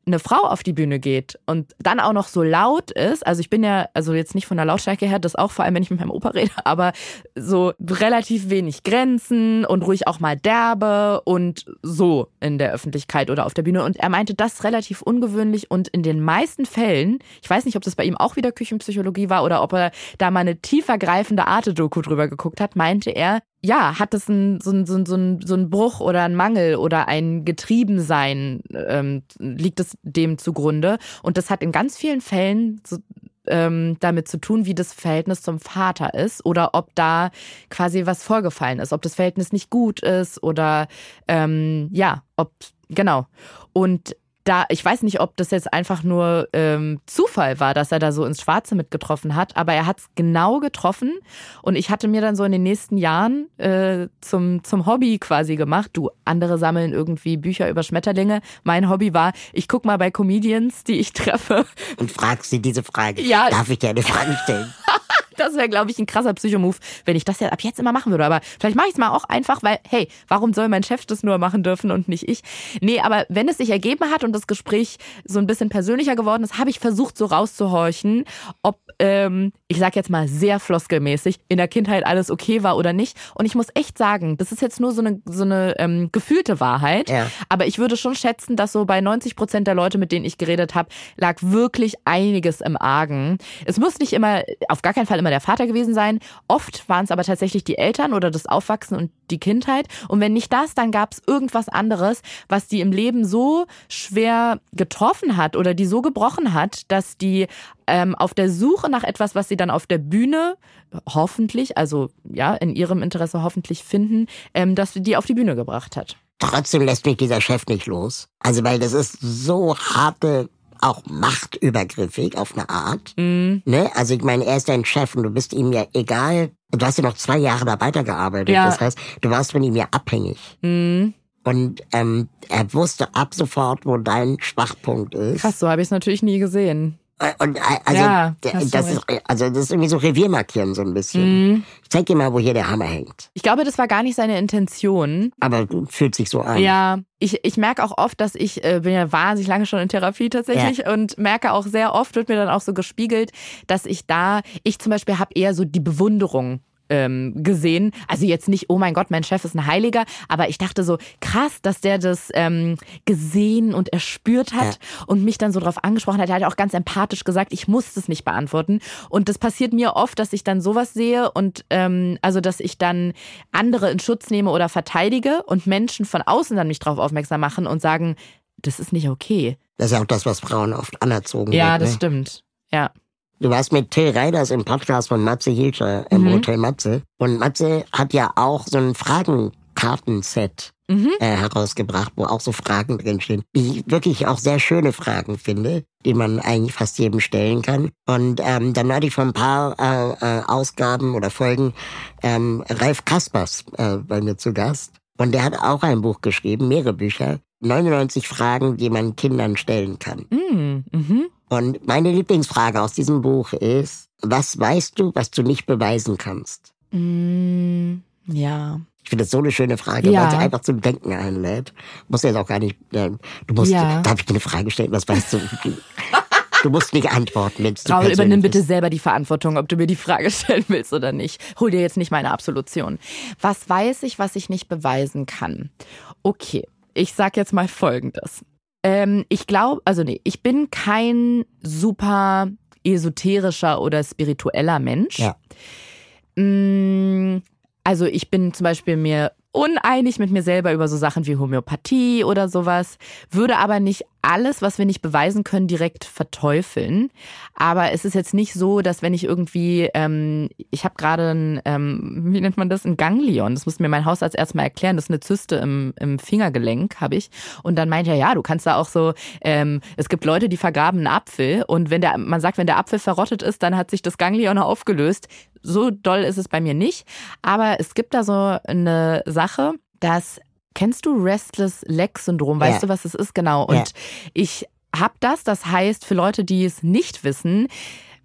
eine Frau auf die Bühne geht und dann auch noch so laut ist, also ich bin ja, also jetzt nicht von der Lautstärke her, das auch vor allem, wenn ich mit meinem Opa [LAUGHS] rede, aber so relativ wenig Grenzen und ruhig auch mal derbe und so in der Öffentlichkeit oder auf der Bühne. Und er meinte, das relativ ungewöhnlich und in den meisten Fällen, ich weiß nicht, ob das bei ihm auch wieder Küchenpsychologie war oder ob er da mal eine tiefergreifende Arte-Doku drüber geguckt hat, meinte er, ja, hat es ein, so, ein, so, ein, so, ein, Bruch oder ein Mangel oder ein Getriebensein, ähm, liegt es dem zugrunde. Und das hat in ganz vielen Fällen so, ähm, damit zu tun, wie das Verhältnis zum Vater ist oder ob da quasi was vorgefallen ist, ob das Verhältnis nicht gut ist oder ähm, ja, ob genau. Und da, ich weiß nicht, ob das jetzt einfach nur ähm, Zufall war, dass er da so ins Schwarze mitgetroffen hat, aber er hat es genau getroffen und ich hatte mir dann so in den nächsten Jahren äh, zum, zum Hobby quasi gemacht. Du, andere sammeln irgendwie Bücher über Schmetterlinge. Mein Hobby war, ich guck mal bei Comedians, die ich treffe. Und fragst sie diese Frage. Ja. Darf ich dir eine Frage stellen? [LAUGHS] Das wäre, glaube ich, ein krasser Psychomove, wenn ich das ja ab jetzt immer machen würde. Aber vielleicht mache ich es mal auch einfach, weil, hey, warum soll mein Chef das nur machen dürfen und nicht ich? Nee, aber wenn es sich ergeben hat und das Gespräch so ein bisschen persönlicher geworden ist, habe ich versucht, so rauszuhorchen, ob, ähm, ich sag jetzt mal sehr floskelmäßig, in der Kindheit alles okay war oder nicht. Und ich muss echt sagen, das ist jetzt nur so eine, so eine ähm, gefühlte Wahrheit. Ja. Aber ich würde schon schätzen, dass so bei 90 Prozent der Leute, mit denen ich geredet habe, lag wirklich einiges im Argen. Es muss nicht immer, auf gar keinen Fall immer der Vater gewesen sein. Oft waren es aber tatsächlich die Eltern oder das Aufwachsen und die Kindheit. Und wenn nicht das, dann gab es irgendwas anderes, was die im Leben so schwer getroffen hat oder die so gebrochen hat, dass die ähm, auf der Suche nach etwas, was sie dann auf der Bühne hoffentlich, also ja, in ihrem Interesse hoffentlich finden, ähm, dass die auf die Bühne gebracht hat. Trotzdem lässt mich dieser Chef nicht los. Also weil das ist so harte auch machtübergriffig auf eine Art. Mm. Ne? Also ich meine, er ist dein Chef und du bist ihm ja egal. Du hast ja noch zwei Jahre da weitergearbeitet. Ja. Das heißt, du warst von ihm ja abhängig. Mm. Und ähm, er wusste ab sofort, wo dein Schwachpunkt ist. Krass, so habe ich es natürlich nie gesehen. Und äh, also, ja, das ist, also das ist irgendwie so Reviermarkieren so ein bisschen. Mhm. Ich zeig dir mal, wo hier der Hammer hängt. Ich glaube, das war gar nicht seine Intention. Aber fühlt sich so an. Ja, ich, ich merke auch oft, dass ich äh, bin ja wahnsinnig lange schon in Therapie tatsächlich ja. und merke auch sehr oft, wird mir dann auch so gespiegelt, dass ich da, ich zum Beispiel habe eher so die Bewunderung ähm, gesehen. Also jetzt nicht, oh mein Gott, mein Chef ist ein Heiliger, aber ich dachte so, krass, dass der das ähm, gesehen und erspürt hat ja. und mich dann so drauf angesprochen hat. Er hat auch ganz empathisch gesagt, ich muss das nicht beantworten. Und das passiert mir oft, dass ich dann sowas sehe und ähm, also, dass ich dann andere in Schutz nehme oder verteidige und Menschen von außen dann mich drauf aufmerksam machen und sagen, das ist nicht okay. Das ist ja auch das, was Frauen oft anerzogen Ja, wird, das ne? stimmt. Ja. Du warst mit Till Reiders im Podcast von Matze Hilscher im mhm. Hotel Matze. Und Matze hat ja auch so ein Fragenkartenset mhm. äh, herausgebracht, wo auch so Fragen drinstehen, die ich wirklich auch sehr schöne Fragen finde, die man eigentlich fast jedem stellen kann. Und ähm, dann hatte ich vor ein paar äh, äh, Ausgaben oder Folgen ähm, Ralf Kaspers äh, bei mir zu Gast. Und der hat auch ein Buch geschrieben, mehrere Bücher, 99 Fragen, die man Kindern stellen kann. Mhm. Mhm. Und meine Lieblingsfrage aus diesem Buch ist, was weißt du, was du nicht beweisen kannst? Mm, ja. Ich finde das so eine schöne Frage, ja. weil sie einfach zum Denken einlädt. Muss jetzt auch gar nicht, äh, du musst, ja. darf ich dir eine Frage stellen, was weißt du? Du musst nicht antworten. Wenn Raul, übernimm bitte selber die Verantwortung, ob du mir die Frage [LAUGHS] stellen willst oder nicht. Hol dir jetzt nicht meine Absolution. Was weiß ich, was ich nicht beweisen kann? Okay, ich sag jetzt mal Folgendes. Ähm, ich glaube, also nee, ich bin kein super esoterischer oder spiritueller Mensch. Ja. Mm, also ich bin zum Beispiel mir uneinig mit mir selber über so Sachen wie Homöopathie oder sowas, würde aber nicht alles, was wir nicht beweisen können, direkt verteufeln. Aber es ist jetzt nicht so, dass wenn ich irgendwie, ähm, ich habe gerade ein, ähm, wie nennt man das, ein Ganglion, das musste mir mein Hausarzt erstmal erklären, das ist eine Zyste im, im Fingergelenk, habe ich. Und dann meint er, ja, du kannst da auch so, ähm, es gibt Leute, die vergraben einen Apfel und wenn der, man sagt, wenn der Apfel verrottet ist, dann hat sich das Ganglion aufgelöst. So doll ist es bei mir nicht. Aber es gibt da so eine Sache, dass Kennst du Restless Leg Syndrom? Weißt ja. du, was es ist? Genau. Und ja. ich habe das. Das heißt, für Leute, die es nicht wissen,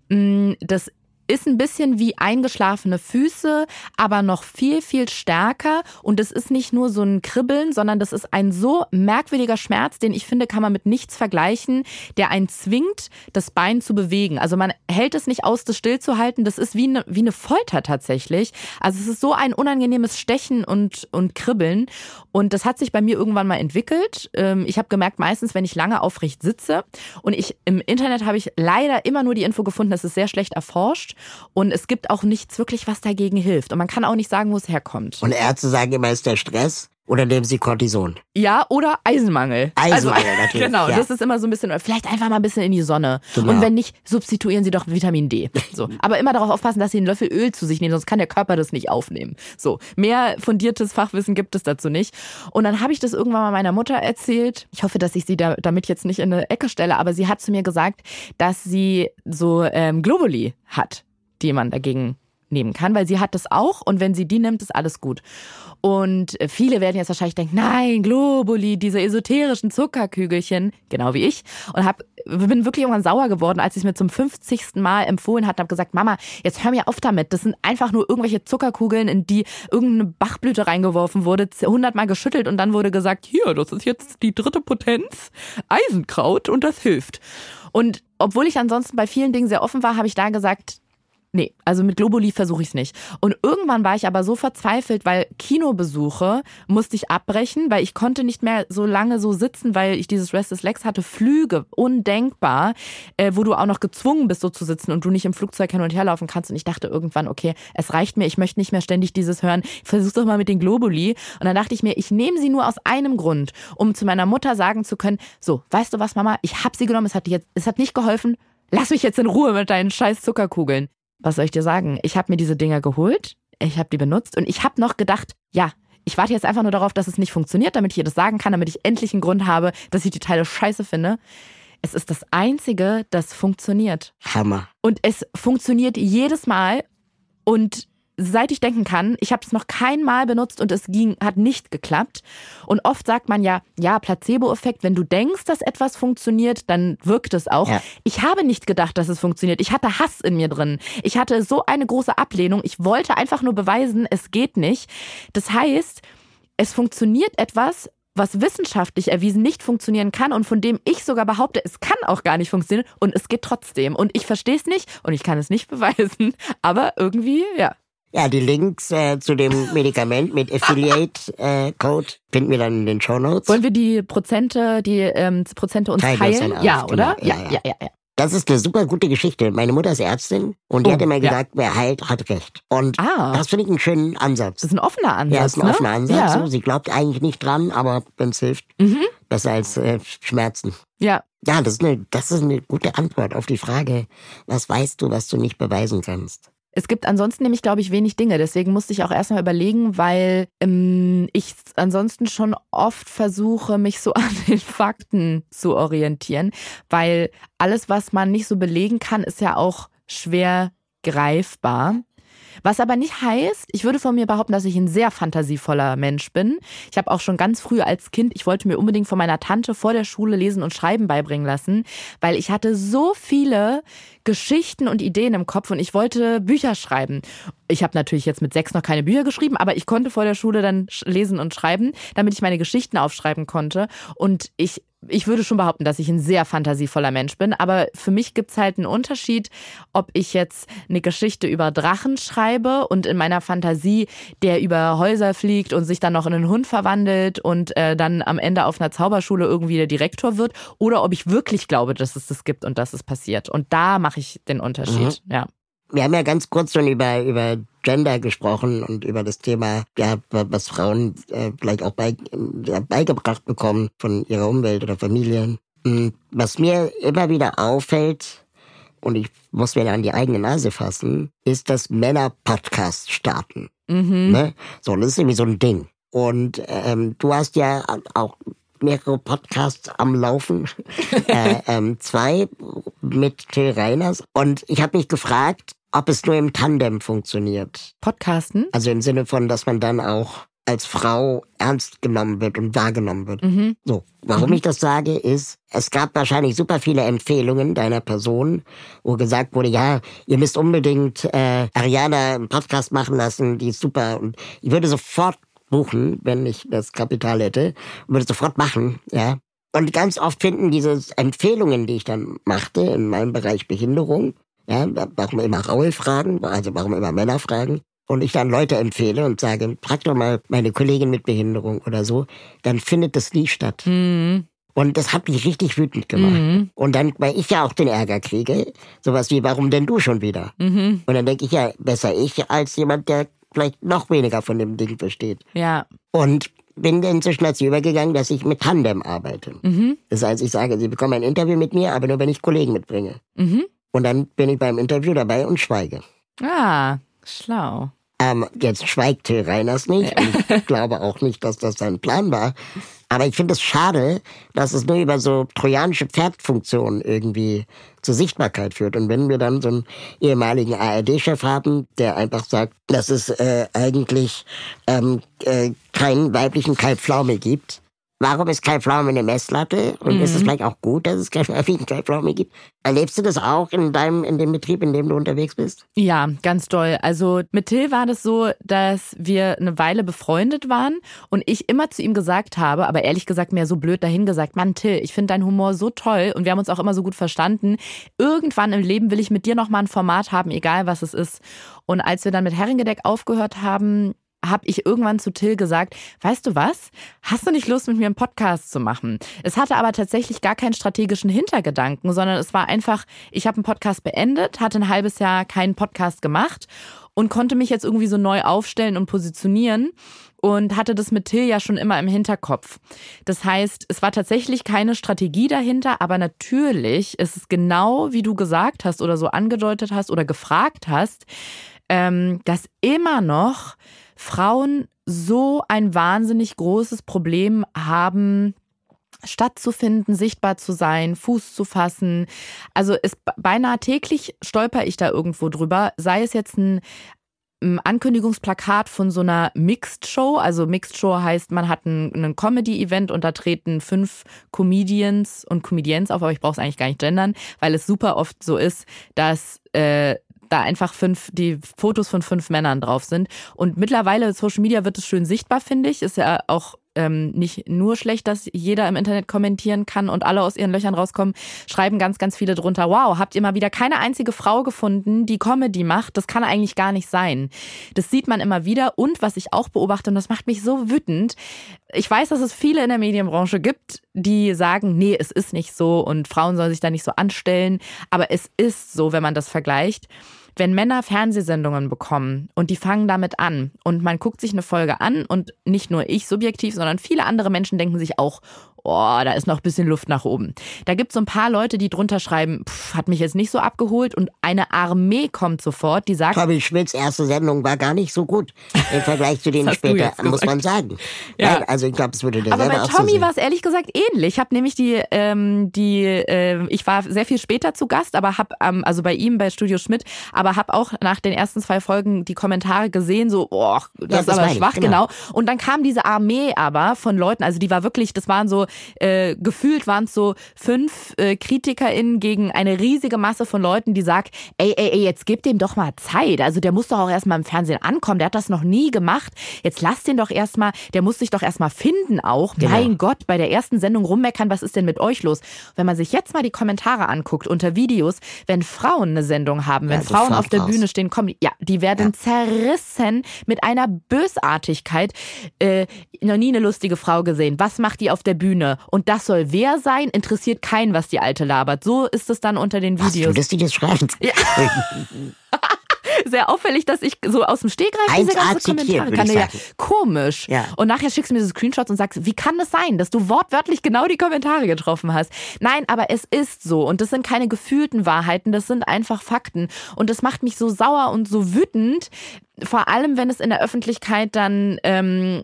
mm, das ist ein bisschen wie eingeschlafene Füße, aber noch viel, viel stärker. Und es ist nicht nur so ein Kribbeln, sondern das ist ein so merkwürdiger Schmerz, den ich finde, kann man mit nichts vergleichen, der einen zwingt, das Bein zu bewegen. Also man hält es nicht aus, das stillzuhalten. Das ist wie eine, wie eine Folter tatsächlich. Also es ist so ein unangenehmes Stechen und, und Kribbeln. Und das hat sich bei mir irgendwann mal entwickelt. Ähm, ich habe gemerkt, meistens, wenn ich lange aufrecht sitze und ich im Internet habe ich leider immer nur die Info gefunden, das ist sehr schlecht erforscht. Und es gibt auch nichts wirklich, was dagegen hilft. Und man kann auch nicht sagen, wo es herkommt. Und Ärzte sagen immer, ist der Stress. Oder nehmen Sie Cortison? Ja, oder Eisenmangel. Eisenmangel, also, [LAUGHS] natürlich. Genau, ja. das ist immer so ein bisschen, vielleicht einfach mal ein bisschen in die Sonne. Genau. Und wenn nicht, substituieren Sie doch Vitamin D. So. [LAUGHS] Aber immer darauf aufpassen, dass Sie einen Löffel Öl zu sich nehmen, sonst kann der Körper das nicht aufnehmen. So. Mehr fundiertes Fachwissen gibt es dazu nicht. Und dann habe ich das irgendwann mal meiner Mutter erzählt. Ich hoffe, dass ich sie da, damit jetzt nicht in eine Ecke stelle, aber sie hat zu mir gesagt, dass sie so ähm, Globuli hat die man dagegen nehmen kann, weil sie hat das auch und wenn sie die nimmt, ist alles gut. Und viele werden jetzt wahrscheinlich denken, nein, Globuli, diese esoterischen Zuckerkügelchen, genau wie ich. Und hab, bin wirklich irgendwann sauer geworden, als ich es mir zum 50. Mal empfohlen hatte, habe gesagt, Mama, jetzt hör mir auf damit. Das sind einfach nur irgendwelche Zuckerkugeln, in die irgendeine Bachblüte reingeworfen wurde, 100 Mal geschüttelt und dann wurde gesagt, hier, das ist jetzt die dritte Potenz, Eisenkraut und das hilft. Und obwohl ich ansonsten bei vielen Dingen sehr offen war, habe ich da gesagt, Nee, also mit Globuli versuche ich es nicht. Und irgendwann war ich aber so verzweifelt, weil Kinobesuche musste ich abbrechen, weil ich konnte nicht mehr so lange so sitzen, weil ich dieses Restless Legs hatte. Flüge, undenkbar, äh, wo du auch noch gezwungen bist, so zu sitzen und du nicht im Flugzeug hin und her laufen kannst. Und ich dachte irgendwann, okay, es reicht mir, ich möchte nicht mehr ständig dieses hören. Versuch's doch mal mit den Globuli. Und dann dachte ich mir, ich nehme sie nur aus einem Grund, um zu meiner Mutter sagen zu können, so, weißt du was, Mama, ich habe sie genommen, es hat, jetzt, es hat nicht geholfen, Lass mich jetzt in Ruhe mit deinen scheiß Zuckerkugeln was soll ich dir sagen? Ich habe mir diese Dinger geholt, ich habe die benutzt und ich habe noch gedacht, ja, ich warte jetzt einfach nur darauf, dass es nicht funktioniert, damit ich ihr das sagen kann, damit ich endlich einen Grund habe, dass ich die Teile scheiße finde. Es ist das Einzige, das funktioniert. Hammer. Und es funktioniert jedes Mal und seit ich denken kann, ich habe es noch kein Mal benutzt und es ging, hat nicht geklappt. Und oft sagt man ja, ja, Placebo-Effekt, wenn du denkst, dass etwas funktioniert, dann wirkt es auch. Ja. Ich habe nicht gedacht, dass es funktioniert. Ich hatte Hass in mir drin. Ich hatte so eine große Ablehnung. Ich wollte einfach nur beweisen, es geht nicht. Das heißt, es funktioniert etwas, was wissenschaftlich erwiesen nicht funktionieren kann und von dem ich sogar behaupte, es kann auch gar nicht funktionieren und es geht trotzdem. Und ich verstehe es nicht und ich kann es nicht [LAUGHS] beweisen, aber irgendwie, ja. Ja, die Links äh, zu dem Medikament mit Affiliate-Code äh, finden wir dann in den Show Notes. Wollen wir die Prozente, die ähm, Prozente uns teilen? teilen? Ja, genau. oder? Ja, ja, ja, ja. ja. Das ist eine super gute Geschichte. Meine Mutter ist Ärztin und die oh, hat immer gesagt, wer heilt, hat recht. Und ah. das finde ich einen schönen Ansatz. Das ist ein offener Ansatz. Ja, ist ein ne? offener Ansatz. So, sie glaubt eigentlich nicht dran, aber wenn es hilft, mhm. besser als äh, Schmerzen. Ja. Ja, das ist, eine, das ist eine gute Antwort auf die Frage, was weißt du, was du nicht beweisen kannst. Es gibt ansonsten nämlich, glaube ich, wenig Dinge. Deswegen musste ich auch erstmal überlegen, weil ähm, ich ansonsten schon oft versuche, mich so [LAUGHS] an den Fakten zu orientieren. Weil alles, was man nicht so belegen kann, ist ja auch schwer greifbar. Was aber nicht heißt, ich würde von mir behaupten, dass ich ein sehr fantasievoller Mensch bin. Ich habe auch schon ganz früh als Kind, ich wollte mir unbedingt von meiner Tante vor der Schule lesen und schreiben beibringen lassen, weil ich hatte so viele Geschichten und Ideen im Kopf und ich wollte Bücher schreiben. Ich habe natürlich jetzt mit sechs noch keine Bücher geschrieben, aber ich konnte vor der Schule dann lesen und schreiben, damit ich meine Geschichten aufschreiben konnte. Und ich ich würde schon behaupten, dass ich ein sehr fantasievoller Mensch bin, aber für mich gibt es halt einen Unterschied, ob ich jetzt eine Geschichte über Drachen schreibe und in meiner Fantasie der über Häuser fliegt und sich dann noch in einen Hund verwandelt und äh, dann am Ende auf einer Zauberschule irgendwie der Direktor wird, oder ob ich wirklich glaube, dass es das gibt und dass es passiert. Und da mache ich den Unterschied, mhm. ja. Wir haben ja ganz kurz schon über, über Gender gesprochen und über das Thema, ja, was Frauen äh, vielleicht auch bei, ja, beigebracht bekommen von ihrer Umwelt oder Familien. Hm, was mir immer wieder auffällt, und ich muss mir an die eigene Nase fassen, ist, dass Männer Podcasts starten. Mhm. Ne? So, das ist irgendwie so ein Ding. Und ähm, du hast ja auch mehrere Podcasts am Laufen. [LAUGHS] äh, ähm, zwei mit Till Reiners. Und ich habe mich gefragt, ob es nur im Tandem funktioniert. Podcasten? Also im Sinne von, dass man dann auch als Frau ernst genommen wird und wahrgenommen wird. Mhm. So, warum mhm. ich das sage, ist, es gab wahrscheinlich super viele Empfehlungen deiner Person, wo gesagt wurde, ja, ihr müsst unbedingt äh, Ariana einen Podcast machen lassen, die ist super. Und ich würde sofort buchen, wenn ich das Kapital hätte, würde sofort machen, ja. Und ganz oft finden diese Empfehlungen, die ich dann machte in meinem Bereich Behinderung, ja, warum immer Raul fragen, also warum immer Männer fragen, und ich dann Leute empfehle und sage, frag doch mal meine Kollegin mit Behinderung oder so, dann findet das nie statt. Mhm. Und das hat mich richtig wütend gemacht. Mhm. Und dann, weil ich ja auch den Ärger kriege, sowas wie, warum denn du schon wieder? Mhm. Und dann denke ich ja, besser ich als jemand, der vielleicht noch weniger von dem Ding versteht. Ja. Und bin inzwischen dazu übergegangen, dass ich mit Tandem arbeite. Mhm. Das heißt, ich sage, Sie bekommen ein Interview mit mir, aber nur wenn ich Kollegen mitbringe. Mhm. Und dann bin ich beim Interview dabei und schweige. Ah, schlau. Ähm, jetzt schweigt Till Reiners nicht und ich glaube auch nicht, dass das sein Plan war. Aber ich finde es schade, dass es nur über so trojanische Pferdfunktionen irgendwie zur Sichtbarkeit führt. Und wenn wir dann so einen ehemaligen ARD-Chef haben, der einfach sagt, dass es äh, eigentlich ähm, äh, keinen weiblichen Kai Pflaume gibt, Warum ist Kai Pflaume eine Messlatte? Und mhm. ist es mhm. vielleicht auch gut, dass es [LAUGHS] Kai Pflaume gibt? Erlebst du das auch in deinem, in dem Betrieb, in dem du unterwegs bist? Ja, ganz toll. Also mit Till war das so, dass wir eine Weile befreundet waren und ich immer zu ihm gesagt habe, aber ehrlich gesagt mehr so blöd dahin gesagt, Mann Till, ich finde deinen Humor so toll und wir haben uns auch immer so gut verstanden. Irgendwann im Leben will ich mit dir nochmal ein Format haben, egal was es ist. Und als wir dann mit Herringedeck aufgehört haben, habe ich irgendwann zu Till gesagt, weißt du was, hast du nicht Lust mit mir einen Podcast zu machen? Es hatte aber tatsächlich gar keinen strategischen Hintergedanken, sondern es war einfach, ich habe einen Podcast beendet, hatte ein halbes Jahr keinen Podcast gemacht und konnte mich jetzt irgendwie so neu aufstellen und positionieren und hatte das mit Till ja schon immer im Hinterkopf. Das heißt, es war tatsächlich keine Strategie dahinter, aber natürlich ist es genau, wie du gesagt hast oder so angedeutet hast oder gefragt hast, ähm, dass immer noch Frauen so ein wahnsinnig großes Problem haben, stattzufinden, sichtbar zu sein, Fuß zu fassen. Also es beinahe täglich stolper ich da irgendwo drüber, sei es jetzt ein Ankündigungsplakat von so einer Mixed Show. Also Mixed Show heißt, man hat ein, ein Comedy-Event und da treten fünf Comedians und Comedians auf, aber ich brauche es eigentlich gar nicht gendern, weil es super oft so ist, dass äh, da einfach fünf, die Fotos von fünf Männern drauf sind. Und mittlerweile Social Media wird es schön sichtbar, finde ich. Ist ja auch ähm, nicht nur schlecht, dass jeder im Internet kommentieren kann und alle aus ihren Löchern rauskommen, schreiben ganz, ganz viele drunter, wow, habt ihr mal wieder keine einzige Frau gefunden, die Comedy macht? Das kann eigentlich gar nicht sein. Das sieht man immer wieder. Und was ich auch beobachte, und das macht mich so wütend, ich weiß, dass es viele in der Medienbranche gibt, die sagen, nee, es ist nicht so und Frauen sollen sich da nicht so anstellen. Aber es ist so, wenn man das vergleicht wenn Männer Fernsehsendungen bekommen und die fangen damit an und man guckt sich eine Folge an und nicht nur ich subjektiv, sondern viele andere Menschen denken sich auch, oh, da ist noch ein bisschen Luft nach oben. Da gibt es so ein paar Leute, die drunter schreiben, pff, hat mich jetzt nicht so abgeholt und eine Armee kommt sofort, die sagt. Tommy Schmidts erste Sendung war gar nicht so gut im Vergleich zu [LAUGHS] denen später, muss man sagen. Ja. Nein, also ich glaube, es würde der Aber bei Tommy war es ehrlich gesagt ähnlich. Ich habe nämlich die, ähm, die, äh, ich war sehr viel später zu Gast, aber habe, ähm, also bei ihm bei Studio Schmidt, aber habe auch nach den ersten zwei Folgen die Kommentare gesehen, so, oh, das ja, ist aber schwach, ich, genau. genau. Und dann kam diese Armee aber von Leuten, also die war wirklich, das waren so äh, gefühlt waren es so fünf äh, KritikerInnen gegen eine riesige Masse von Leuten, die sagt, ey, ey, ey, jetzt gib dem doch mal Zeit. Also der muss doch auch erstmal im Fernsehen ankommen. Der hat das noch nie gemacht. Jetzt lass den doch erstmal, der muss sich doch erstmal finden auch. Genau. Mein Gott, bei der ersten Sendung rummeckern, was ist denn mit euch los? Wenn man sich jetzt mal die Kommentare anguckt unter Videos, wenn Frauen eine Sendung haben, wenn ja, Frauen auf der. Bühne stehen, kommen, ja, die werden ja. zerrissen mit einer Bösartigkeit. Äh, noch nie eine lustige Frau gesehen. Was macht die auf der Bühne? Und das soll wer sein? Interessiert keinen, was die Alte labert. So ist es dann unter den Videos. Was, du das schreiben? Ja. [LAUGHS] sehr auffällig, dass ich so aus dem Stegreif diese ganze Kommentare kann. Ja, komisch. Ja. Und nachher schickst du mir so Screenshots und sagst, wie kann es das sein, dass du wortwörtlich genau die Kommentare getroffen hast? Nein, aber es ist so. Und das sind keine gefühlten Wahrheiten, das sind einfach Fakten. Und das macht mich so sauer und so wütend, vor allem, wenn es in der Öffentlichkeit dann ähm,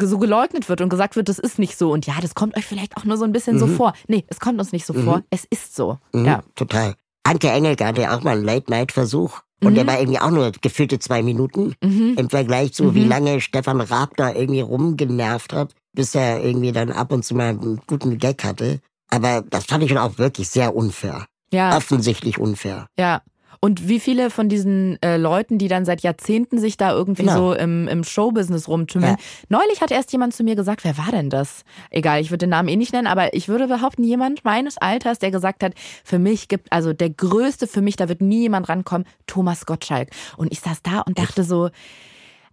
so geleugnet wird und gesagt wird, das ist nicht so. Und ja, das kommt euch vielleicht auch nur so ein bisschen mhm. so vor. Nee, es kommt uns nicht so mhm. vor. Es ist so. Mhm, ja. Total. Anke Engelke hatte ja auch mal einen Late-Night-Versuch. Und mhm. der war irgendwie auch nur gefühlte zwei Minuten mhm. im Vergleich zu, wie mhm. lange Stefan Raab da irgendwie rumgenervt hat, bis er irgendwie dann ab und zu mal einen guten Gag hatte. Aber das fand ich schon auch wirklich sehr unfair. Ja. Offensichtlich unfair. Ja. Und wie viele von diesen äh, Leuten, die dann seit Jahrzehnten sich da irgendwie genau. so im, im Showbusiness rumtümmeln. Ja. Neulich hat erst jemand zu mir gesagt, wer war denn das? Egal, ich würde den Namen eh nicht nennen, aber ich würde behaupten, jemand meines Alters, der gesagt hat, für mich gibt, also der größte für mich, da wird nie jemand rankommen, Thomas Gottschalk. Und ich saß da und dachte so,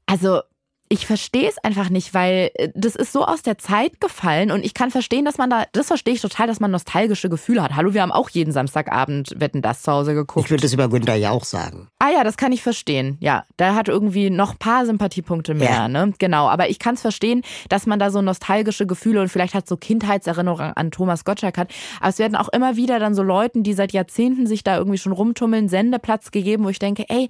also ich verstehe es einfach nicht, weil äh, das ist so aus der Zeit gefallen und ich kann verstehen, dass man da, das verstehe ich total, dass man nostalgische Gefühle hat. Hallo, wir haben auch jeden Samstagabend Wetten das zu Hause geguckt. Ich würde das über Günther ja auch sagen. Ah ja, das kann ich verstehen. Ja, der hat irgendwie noch ein paar Sympathiepunkte mehr, ja. ne? Genau, aber ich kann es verstehen, dass man da so nostalgische Gefühle und vielleicht hat so Kindheitserinnerungen an Thomas Gottschalk hat. Aber es werden auch immer wieder dann so Leuten, die seit Jahrzehnten sich da irgendwie schon rumtummeln, Sendeplatz gegeben, wo ich denke, ey,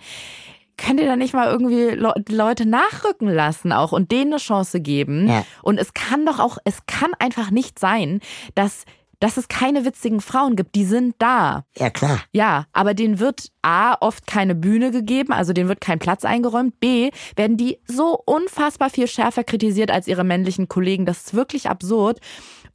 könnt ihr da nicht mal irgendwie Le Leute nachrücken lassen auch und denen eine Chance geben? Ja. Und es kann doch auch, es kann einfach nicht sein, dass dass es keine witzigen Frauen gibt. Die sind da. Ja, klar. Ja, aber denen wird A, oft keine Bühne gegeben, also denen wird kein Platz eingeräumt. B, werden die so unfassbar viel schärfer kritisiert als ihre männlichen Kollegen. Das ist wirklich absurd.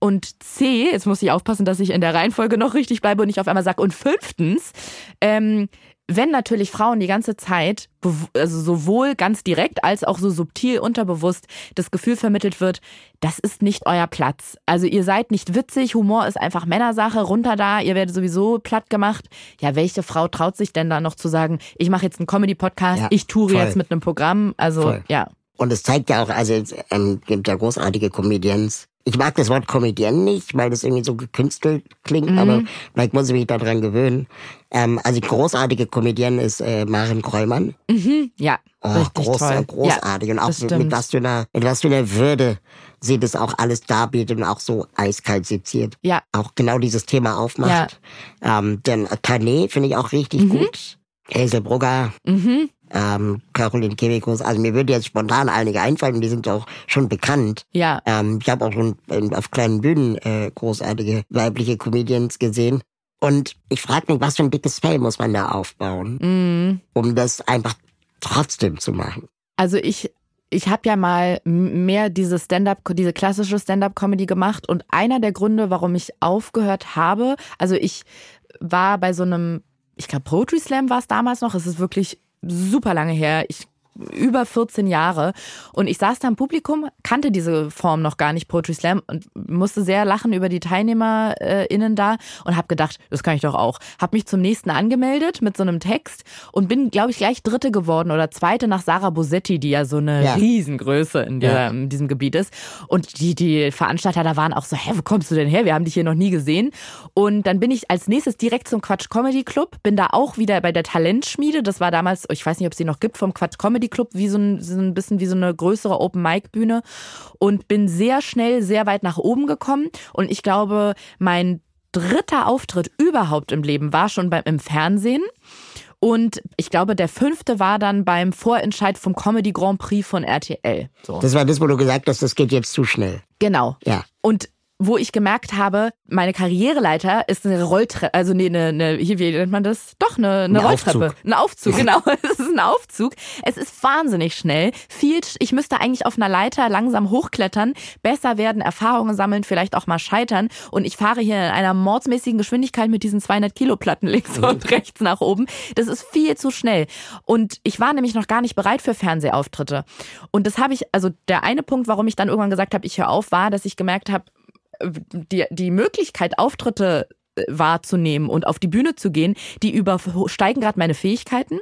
Und C, jetzt muss ich aufpassen, dass ich in der Reihenfolge noch richtig bleibe und nicht auf einmal sage. Und fünftens, ähm, wenn natürlich Frauen die ganze Zeit, also sowohl ganz direkt als auch so subtil unterbewusst das Gefühl vermittelt wird, das ist nicht euer Platz. Also ihr seid nicht witzig, Humor ist einfach Männersache, runter da, ihr werdet sowieso platt gemacht. Ja, welche Frau traut sich denn da noch zu sagen, ich mache jetzt einen Comedy-Podcast, Ja, ich toure voll. jetzt mit einem Programm? Also Voll. ja. Und es zeigt ja auch, also es ähm, gibt ja großartige Comedians. Ich mag das Wort Comedian nicht, weil das irgendwie so gekünstelt klingt, Mhm. aber vielleicht muss ich mich daran gewöhnen. Ähm, also großartige Comedian ist äh, Maren Kräumann. Ja, Oh, richtig groß, toll. großartig. Ja, und auch mit, was für einer, mit was für einer Würde sie das auch alles darbietet und auch so eiskalt seziert. Ja. Auch genau dieses Thema aufmacht. Ähm, denn Tané finde ich auch richtig gut. Hazel Brugger, Mhm. Ähm, Caroline Kebekus. Also mir würde jetzt spontan einige einfallen, die sind auch schon bekannt. Ja. Ähm, ich habe auch schon ähm, auf kleinen Bühnen äh, großartige weibliche Comedians gesehen. Und ich frage mich, was für ein dickes Fell muss man da aufbauen, Mhm. um das einfach trotzdem zu machen. Also ich, ich habe ja mal mehr diese Stand-up, diese klassische Stand-up-Comedy gemacht und einer der Gründe, warum ich aufgehört habe, also ich war bei so einem, ich glaube Poetry Slam war es damals noch, es ist wirklich super lange her. Ich über 14 Jahre und ich saß da im Publikum, kannte diese Form noch gar nicht, Poetry Slam und musste sehr lachen über die TeilnehmerInnen da und habe gedacht, das kann ich doch auch. Habe mich zum nächsten angemeldet mit so einem Text und bin, glaube ich, gleich Dritte geworden oder Zweite nach Sarah Bosetti, die ja so eine Ja. Riesengröße in, der, Ja. in diesem Gebiet ist. Und die, die Veranstalter da waren auch so, hä, wo kommst du denn her? Wir haben dich hier noch nie gesehen. Und dann bin ich als nächstes direkt zum Quatsch Comedy Club, bin da auch wieder bei der Talentschmiede. Das war damals, ich weiß nicht, ob es die noch gibt, vom Quatsch Comedy Club, wie so ein, so ein bisschen wie so eine größere Open Mic Bühne. Und bin sehr schnell, sehr weit nach oben gekommen. Und ich glaube, mein dritter Auftritt überhaupt im Leben war schon beim, im Fernsehen. Und ich glaube, der fünfte war dann beim Vorentscheid vom Comedy Grand Prix von RTL. So. Das war das, wo du gesagt hast, das geht jetzt zu schnell. Genau. Ja. Und wo ich gemerkt habe, meine Karriereleiter ist eine Rolltreppe, also nee, eine, eine, hier, wie nennt man das? Doch, eine, eine Ein Rolltreppe. Aufzug. Ein Aufzug, [LAUGHS] genau. [LAUGHS] Es ist ein Aufzug. Es ist wahnsinnig schnell. Viel, ich müsste eigentlich auf einer Leiter langsam hochklettern, besser werden, Erfahrungen sammeln, vielleicht auch mal scheitern. Und ich fahre hier in einer mordsmäßigen Geschwindigkeit mit diesen 200 Kilo Platten links und rechts nach oben. Das ist viel zu schnell. Und ich war nämlich noch gar nicht bereit für Fernsehauftritte. Und das habe ich, also der eine Punkt, warum ich dann irgendwann gesagt habe, ich höre auf, war, dass ich gemerkt habe, die, die Möglichkeit, Auftritte äh, wahrzunehmen und auf die Bühne zu gehen, die übersteigen gerade meine Fähigkeiten.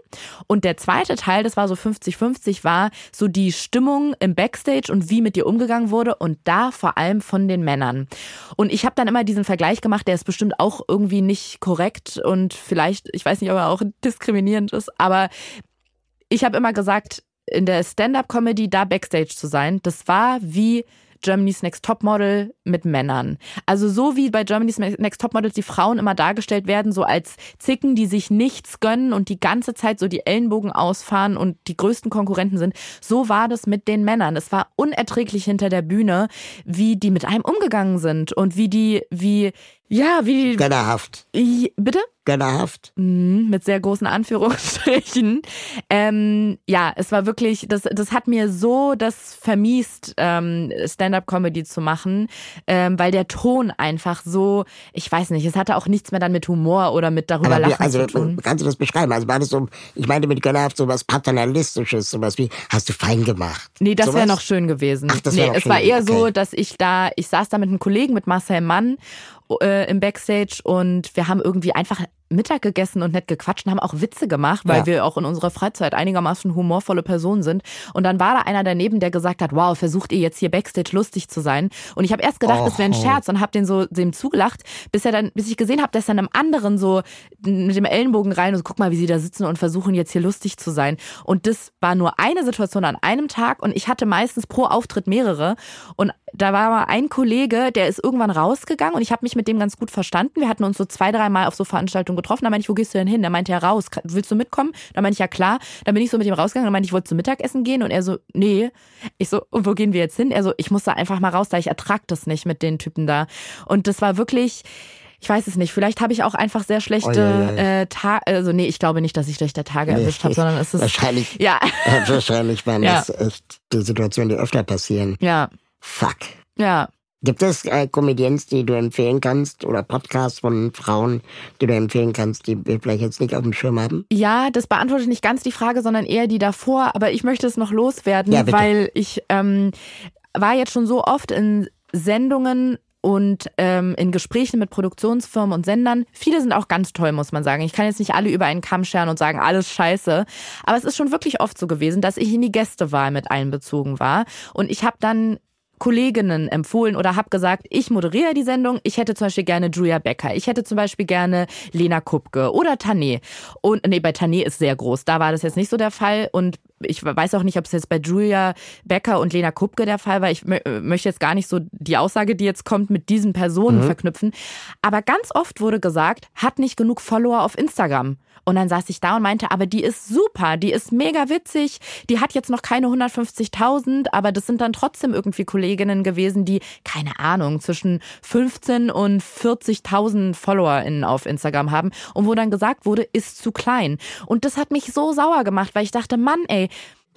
Und der zweite Teil, das war so 50-50, war so die Stimmung im Backstage und wie mit dir umgegangen wurde und da vor allem von den Männern. Und ich habe dann immer diesen Vergleich gemacht, der ist bestimmt auch irgendwie nicht korrekt und vielleicht, ich weiß nicht, ob er auch [LAUGHS] diskriminierend ist, aber ich habe immer gesagt, in der Stand-up-Comedy da Backstage zu sein, das war wie Germany's Next Topmodel mit Männern. Also so wie bei Germany's Next Topmodels die Frauen immer dargestellt werden, so als Zicken, die sich nichts gönnen und die ganze Zeit so die Ellenbogen ausfahren und die größten Konkurrenten sind. So war das mit den Männern. Es war unerträglich hinter der Bühne, wie die mit einem umgegangen sind und wie die, wie, ja, wie, Gönnerhaft. Bitte? Gönnerhaft. Mhm, mit sehr großen Anführungsstrichen. Ähm, ja, es war wirklich, das, das hat mir so das vermiest, ähm, Stand-up-Comedy zu machen, ähm, weil der Ton einfach so, ich weiß nicht, es hatte auch nichts mehr dann mit Humor oder mit darüber Aber lachen also, zu tun. kannst du das beschreiben? Also war das so, ich meinte mit Gönnerhaft so was Paternalistisches, sowas wie, hast du fein gemacht? Nee, das wäre noch schön gewesen. Ach, das nee, noch es schön war eher gewesen, so, okay. dass ich da, ich saß da mit einem Kollegen, mit Marcel Mann äh, im Backstage und wir haben irgendwie einfach Mittag gegessen und nett gequatscht und haben auch Witze gemacht, weil Ja. wir auch in unserer Freizeit einigermaßen humorvolle Personen sind. Und dann war da einer daneben, der gesagt hat, wow, versucht ihr jetzt hier Backstage lustig zu sein? Und ich habe erst gedacht, das wäre ein Oh. Scherz und habe den so dem zugelacht, bis er dann, bis ich gesehen habe, dass er einem anderen so mit dem Ellenbogen rein und so, guck mal, wie sie da sitzen und versuchen jetzt hier lustig zu sein. Und das war nur eine Situation an einem Tag und ich hatte meistens pro Auftritt mehrere. Und da war mal ein Kollege, der ist irgendwann rausgegangen und ich habe mich mit dem ganz gut verstanden. Wir hatten uns so zwei, dreimal auf so Veranstaltungen getroffen. Da meinte ich, wo gehst du denn hin? Da meinte er raus. Willst du mitkommen? Da meinte ich, ja klar. Dann bin ich so mit ihm rausgegangen. Dann meinte ich, wolltest du Mittagessen gehen? Und er so, nee. Ich so, und wo gehen wir jetzt hin? Er so, ich muss da einfach mal raus, da ich ertrag das nicht mit den Typen da. Und das war wirklich, ich weiß es nicht. Vielleicht habe ich auch einfach sehr schlechte äh, Tage. Also nee, ich glaube nicht, dass ich schlechte Tage nee, erwischt habe, sondern es ist wahrscheinlich. [LAUGHS] Ja, wahrscheinlich waren ja. das echt die Situationen, die öfter passieren. Ja. Fuck. Ja. Gibt es äh, Comedians, die du empfehlen kannst oder Podcasts von Frauen, die du empfehlen kannst, die wir vielleicht jetzt nicht auf dem Schirm haben? Ja, das beantwortet nicht ganz die Frage, sondern eher die davor. Aber ich möchte es noch loswerden, ja, weil ich ähm, war jetzt schon so oft in Sendungen und ähm, in Gesprächen mit Produktionsfirmen und Sendern. Viele sind auch ganz toll, muss man sagen. Ich kann jetzt nicht alle über einen Kamm scheren und sagen, alles scheiße. Aber es ist schon wirklich oft so gewesen, dass ich in die Gästewahl mit einbezogen war. Und ich habe dann Kolleginnen empfohlen oder habe gesagt, ich moderiere die Sendung, ich hätte zum Beispiel gerne Julia Becker, ich hätte zum Beispiel gerne Lena Kupke oder Tané. Und nee, bei Tané ist sehr groß, da war das jetzt nicht so der Fall und ich weiß auch nicht, ob es jetzt bei Julia Becker und Lena Kupke der Fall war. Ich möchte jetzt gar nicht so die Aussage, die jetzt kommt, mit diesen Personen mhm. verknüpfen. Aber ganz oft wurde gesagt, hat nicht genug Follower auf Instagram. Und dann saß ich da und meinte, aber die ist super, die ist mega witzig, die hat jetzt noch keine 150.000, aber das sind dann trotzdem irgendwie Kolleginnen gewesen, die, keine Ahnung, zwischen 15 und 40.000 FollowerInnen auf Instagram haben und wo dann gesagt wurde, ist zu klein. Und das hat mich so sauer gemacht, weil ich dachte, Mann, ey,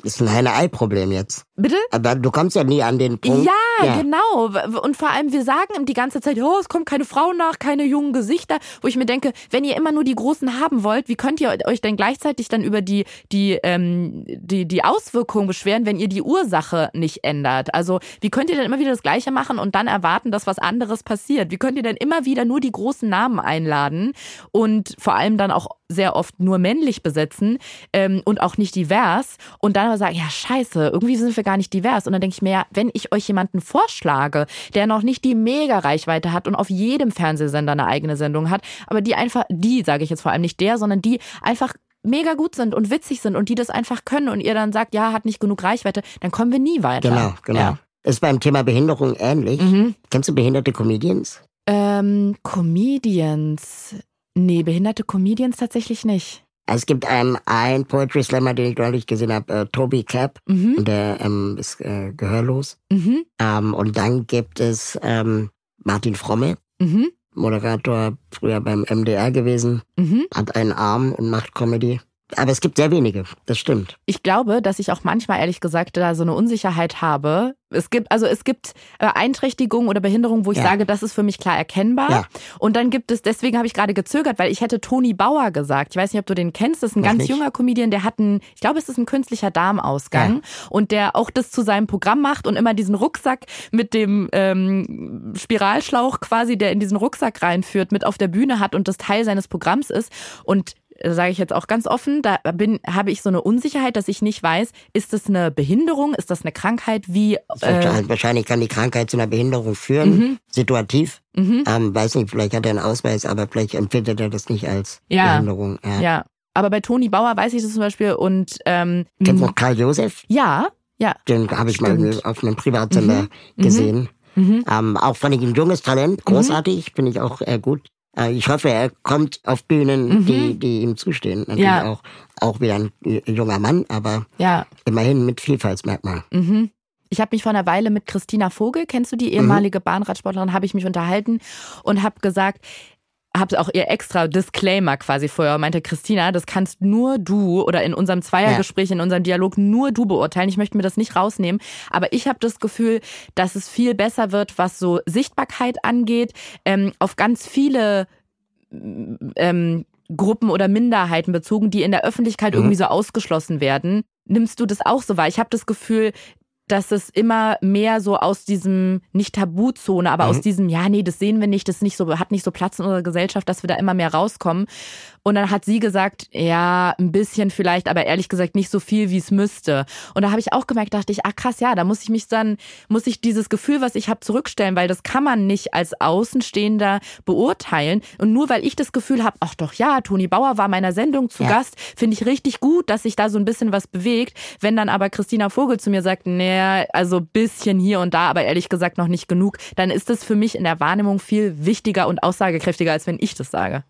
ist ein Henne-Ei-Problem jetzt. Bitte? Aber du kommst ja nie an den Punkt. Ja, ja, genau. Und vor allem, wir sagen ihm die ganze Zeit, oh, es kommen keine Frauen nach, keine jungen Gesichter. Wo ich mir denke, wenn ihr immer nur die Großen haben wollt, wie könnt ihr euch denn gleichzeitig dann über die, die, ähm, die, die Auswirkungen beschweren, wenn ihr die Ursache nicht ändert? Also, wie könnt ihr denn immer wieder das Gleiche machen und dann erwarten, dass was anderes passiert? Wie könnt ihr denn immer wieder nur die großen Namen einladen und vor allem dann auch sehr oft nur männlich besetzen ähm, und auch nicht divers und dann aber sagen, ja, scheiße, irgendwie sind wir gar nicht divers. Und dann denke ich mir, ja, wenn ich euch jemanden vorschlage, der noch nicht die Mega-Reichweite hat und auf jedem Fernsehsender eine eigene Sendung hat, aber die einfach, die sage ich jetzt vor allem nicht der, sondern die einfach mega gut sind und witzig sind und die das einfach können und ihr dann sagt, ja, hat nicht genug Reichweite, dann kommen wir nie weiter. Genau, genau. Ja. Ist beim Thema Behinderung ähnlich. Mhm. Kennst du behinderte Comedians? Ähm, Comedians. Nee, behinderte Comedians tatsächlich nicht. Es gibt ähm, einen Poetry Slammer, den ich neulich gesehen habe, äh, Toby Cap, mhm. der ähm, ist äh, gehörlos. Mhm. Ähm, und dann gibt es ähm, Martin Fromme, mhm. Moderator, früher beim MDR gewesen, mhm. hat einen Arm und macht Comedy. Aber es gibt sehr wenige, das stimmt. Ich glaube, dass ich auch manchmal ehrlich gesagt da so eine Unsicherheit habe. Es gibt, also es gibt äh, Einträchtigungen oder Behinderungen, wo ich ja. sage, das ist für mich klar erkennbar. Ja. Und dann gibt es, deswegen habe ich gerade gezögert, weil ich hätte Toni Bauer gesagt. Ich weiß nicht, ob du den kennst. Das ist ein Noch ganz nicht. junger Comedian, der hat einen, ich glaube, es ist ein künstlicher Darmausgang ja. und der auch das zu seinem Programm macht und immer diesen Rucksack mit dem ähm, Spiralschlauch quasi, der in diesen Rucksack reinführt, mit auf der Bühne hat und das Teil seines Programms ist. Und sage ich jetzt auch ganz offen, da bin, habe ich so eine Unsicherheit, dass ich nicht weiß, ist das eine Behinderung, ist das eine Krankheit, wie... Äh Wahrscheinlich kann die Krankheit zu einer Behinderung führen, mhm. situativ. Mhm. Ähm, weiß nicht, vielleicht hat er einen Ausweis, aber vielleicht empfindet er das nicht als ja. Behinderung. Ja. ja, aber bei Toni Bauer weiß ich das zum Beispiel und... Ähm, Kennst du noch Karl Josef? Ja, ja. Den habe ich Stimmt. mal auf einem Privatsender mhm. gesehen. Mhm. Ähm, auch fand ich ein junges Talent, mhm. großartig, finde ich auch äh, gut. Äh, ich hoffe, er kommt auf Bühnen, mhm. die, die ihm zustehen. Natürlich ja. auch, auch wieder ein junger Mann, aber ja. immerhin mit Vielfaltsmerkmal. Mhm. Ich habe mich vor einer Weile mit Christina Vogel, kennst du die ehemalige mhm. Bahnradsportlerin, habe ich mich unterhalten und habe gesagt, habe auch ihr extra Disclaimer quasi vorher, meinte Christina, das kannst nur du oder in unserem Zweiergespräch, ja. in unserem Dialog nur du beurteilen. Ich möchte mir das nicht rausnehmen, aber ich habe das Gefühl, dass es viel besser wird, was so Sichtbarkeit angeht, ähm, auf ganz viele ähm, Gruppen oder Minderheiten bezogen, die in der Öffentlichkeit mhm. irgendwie so ausgeschlossen werden. Nimmst du das auch so wahr? Ich habe das Gefühl, dass es immer mehr so aus diesem, nicht Tabuzone, aber mhm. aus diesem, ja, nee, das sehen wir nicht, das nicht so, hat nicht so Platz in unserer Gesellschaft, dass wir da immer mehr rauskommen. Und dann hat sie gesagt, ja, ein bisschen vielleicht, aber ehrlich gesagt nicht so viel, wie es müsste. Und da habe ich auch gemerkt, dachte ich, ach krass, ja, da muss ich mich dann, muss ich dieses Gefühl, was ich habe, zurückstellen, weil das kann man nicht als Außenstehender beurteilen. Und nur weil ich das Gefühl habe, ach doch ja, Toni Bauer war meiner Sendung zu ja. Gast, finde ich richtig gut, dass sich da so ein bisschen was bewegt. Wenn dann aber Christina Vogel zu mir sagt, nee, also bisschen hier und da, aber ehrlich gesagt noch nicht genug, dann ist das für mich in der Wahrnehmung viel wichtiger und aussagekräftiger, als wenn ich das sage.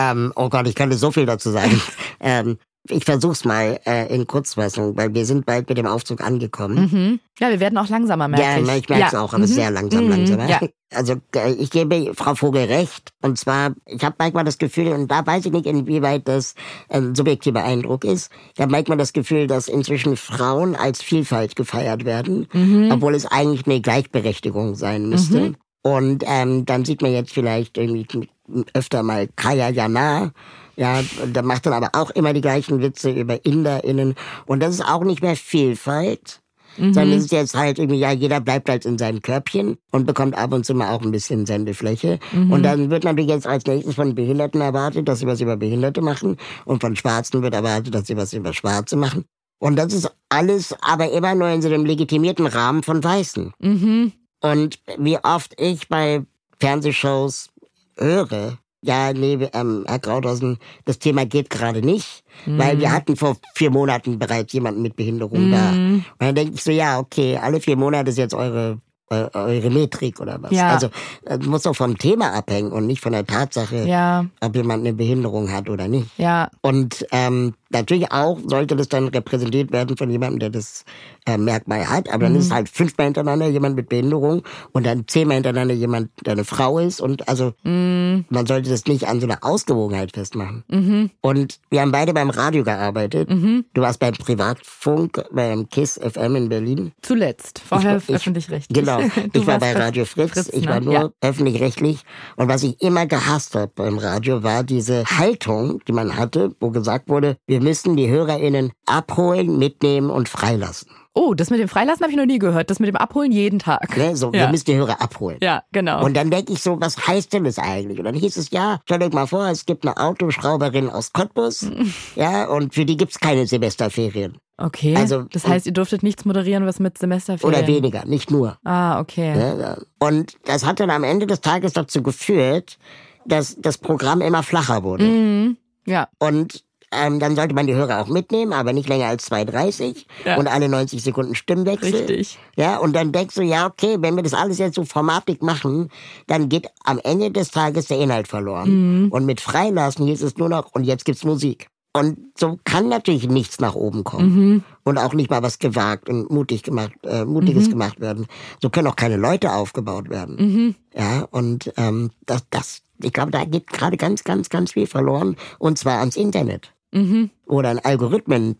Ähm, oh Gott, ich könnte so viel dazu sagen. [LAUGHS] ähm, ich versuch's mal äh, in Kurzfassung, weil wir sind bald mit dem Aufzug angekommen. Mhm. Ja, wir werden auch langsamer, merke ja, ich. merke es ja. auch, aber Mhm. sehr langsam, Mhm. langsamer. Ja. Also äh, ich gebe Frau Vogel recht. Und zwar, ich habe manchmal das Gefühl, und da weiß ich nicht, inwieweit das ein subjektiver Eindruck ist, ich habe manchmal das Gefühl, dass inzwischen Frauen als Vielfalt gefeiert werden, Mhm. obwohl es eigentlich eine Gleichberechtigung sein müsste. Und ähm, dann sieht man jetzt vielleicht irgendwie öfter mal Kaya Jana. Ja, da macht dann aber auch immer die gleichen Witze über InderInnen. Und das ist auch nicht mehr Vielfalt, sondern es ist jetzt halt irgendwie, ja, jeder bleibt halt in seinem Körbchen und bekommt ab und zu mal auch ein bisschen Sendefläche. Und dann wird natürlich jetzt als nächstes von Behinderten erwartet, dass sie was über Behinderte machen. Und von Schwarzen wird erwartet, dass sie was über Schwarze machen. Und das ist alles aber immer nur in so einem legitimierten Rahmen von Weißen. Mhm. Und wie oft ich bei Fernsehshows höre, ja, nee, ähm, Herr Krauthausen, das Thema geht gerade nicht, weil wir hatten vor vier Monaten bereits jemanden mit Behinderung da. Und dann denke ich so, ja, okay, alle vier Monate ist jetzt eure eu- eure Metrik oder was. Ja. Also das muss doch vom Thema abhängen und nicht von der Tatsache, Ja, ob jemand eine Behinderung hat oder nicht. ja. Und ähm, natürlich auch sollte das dann repräsentiert werden von jemandem, der das äh, Merkmal hat. Aber dann ist es halt fünfmal hintereinander jemand mit Behinderung und dann zehnmal hintereinander jemand, der eine Frau ist. Und also man sollte das nicht an so einer Ausgewogenheit festmachen. Und wir haben beide beim Radio gearbeitet. Du warst beim Privatfunk, beim KISS FM in Berlin. Zuletzt. Vorher Ich- ich- öffentlich-rechtlich. Genau. [LAUGHS] Du ich war bei Radio Fritz. Fritz, ich war nur Ja. öffentlich-rechtlich. Und was ich immer gehasst habe beim Radio, war diese Haltung, die man hatte, wo gesagt wurde, wir müssen die HörerInnen abholen, mitnehmen und freilassen. Oh, das mit dem Freilassen habe ich noch nie gehört. Das mit dem Abholen jeden Tag. Ne? So, ja. wir müssen die Hörer abholen. ja, genau. Und dann denke ich so, was heißt denn das eigentlich? Und dann hieß es, ja, stellt euch mal vor, es gibt eine Autoschrauberin aus Cottbus, [LAUGHS] ja, und für die gibt's keine Semesterferien. okay. also- das heißt, ihr durftet nichts moderieren, was mit Semesterferien. Oder weniger, nicht nur. Ah, okay. Ne? Und das hat dann am Ende des Tages dazu geführt, dass das Programm immer flacher wurde. Mhm. Ja. Und ähm, dann sollte man die Hörer auch mitnehmen, aber nicht länger als 2,30 Ja. und alle 90 Sekunden Stimmwechsel. Richtig. Ja, und dann denkst du, ja, okay, wenn wir das alles jetzt so formatig machen, dann geht am Ende des Tages der Inhalt verloren. Mhm. Und mit Freilassen hieß es nur noch, und jetzt gibt's Musik. Und so kann natürlich nichts nach oben kommen. Mhm. Und auch nicht mal was gewagt und mutig gemacht, äh, Mutiges Mhm. gemacht werden. So können auch keine Leute aufgebaut werden. Mhm. Ja, und ähm, das, das, ich glaube, da geht gerade ganz, ganz, ganz viel verloren. Und zwar ans Internet. Mhm. Oder an Algorithmen,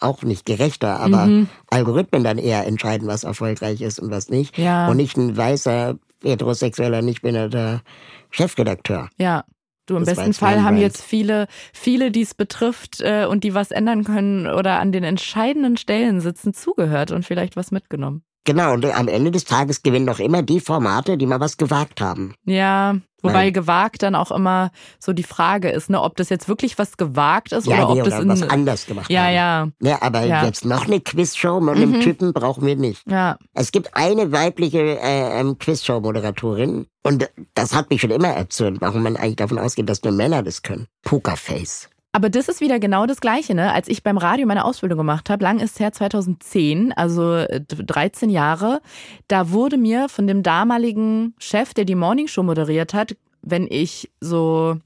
auch nicht gerechter, aber Mhm. Algorithmen dann eher entscheiden, was erfolgreich ist und was nicht. Ja. Und nicht ein weißer, heterosexueller, nicht behinderter Chefredakteur. Ja. Du, im Das besten Fall haben jetzt viele, viele, die es betrifft äh, und die was ändern können oder an den entscheidenden Stellen sitzen, zugehört und vielleicht was mitgenommen. Genau, und am Ende des Tages gewinnen doch immer die Formate, die mal was gewagt haben. Ja, wobei Nein. gewagt dann auch immer so die Frage ist, ne, ob das jetzt wirklich was gewagt ist Ja, oder nee, ob das oder was anders gemacht Ja, haben. ja, Ja, aber Ja. Mhm. jetzt noch eine Quizshow mit einem Typen brauchen wir nicht. ja. Es gibt eine weibliche äh, ähm, Quizshow-Moderatorin und das hat mich schon immer erzürnt, warum man eigentlich davon ausgeht, dass nur Männer das können. Pokerface. Aber das ist wieder genau das Gleiche, ne? Als ich beim Radio meine Ausbildung gemacht habe, lang ist her 2010, also äh, 13 Jahre, da wurde mir von dem damaligen Chef, der die Morningshow moderiert hat, wenn ich so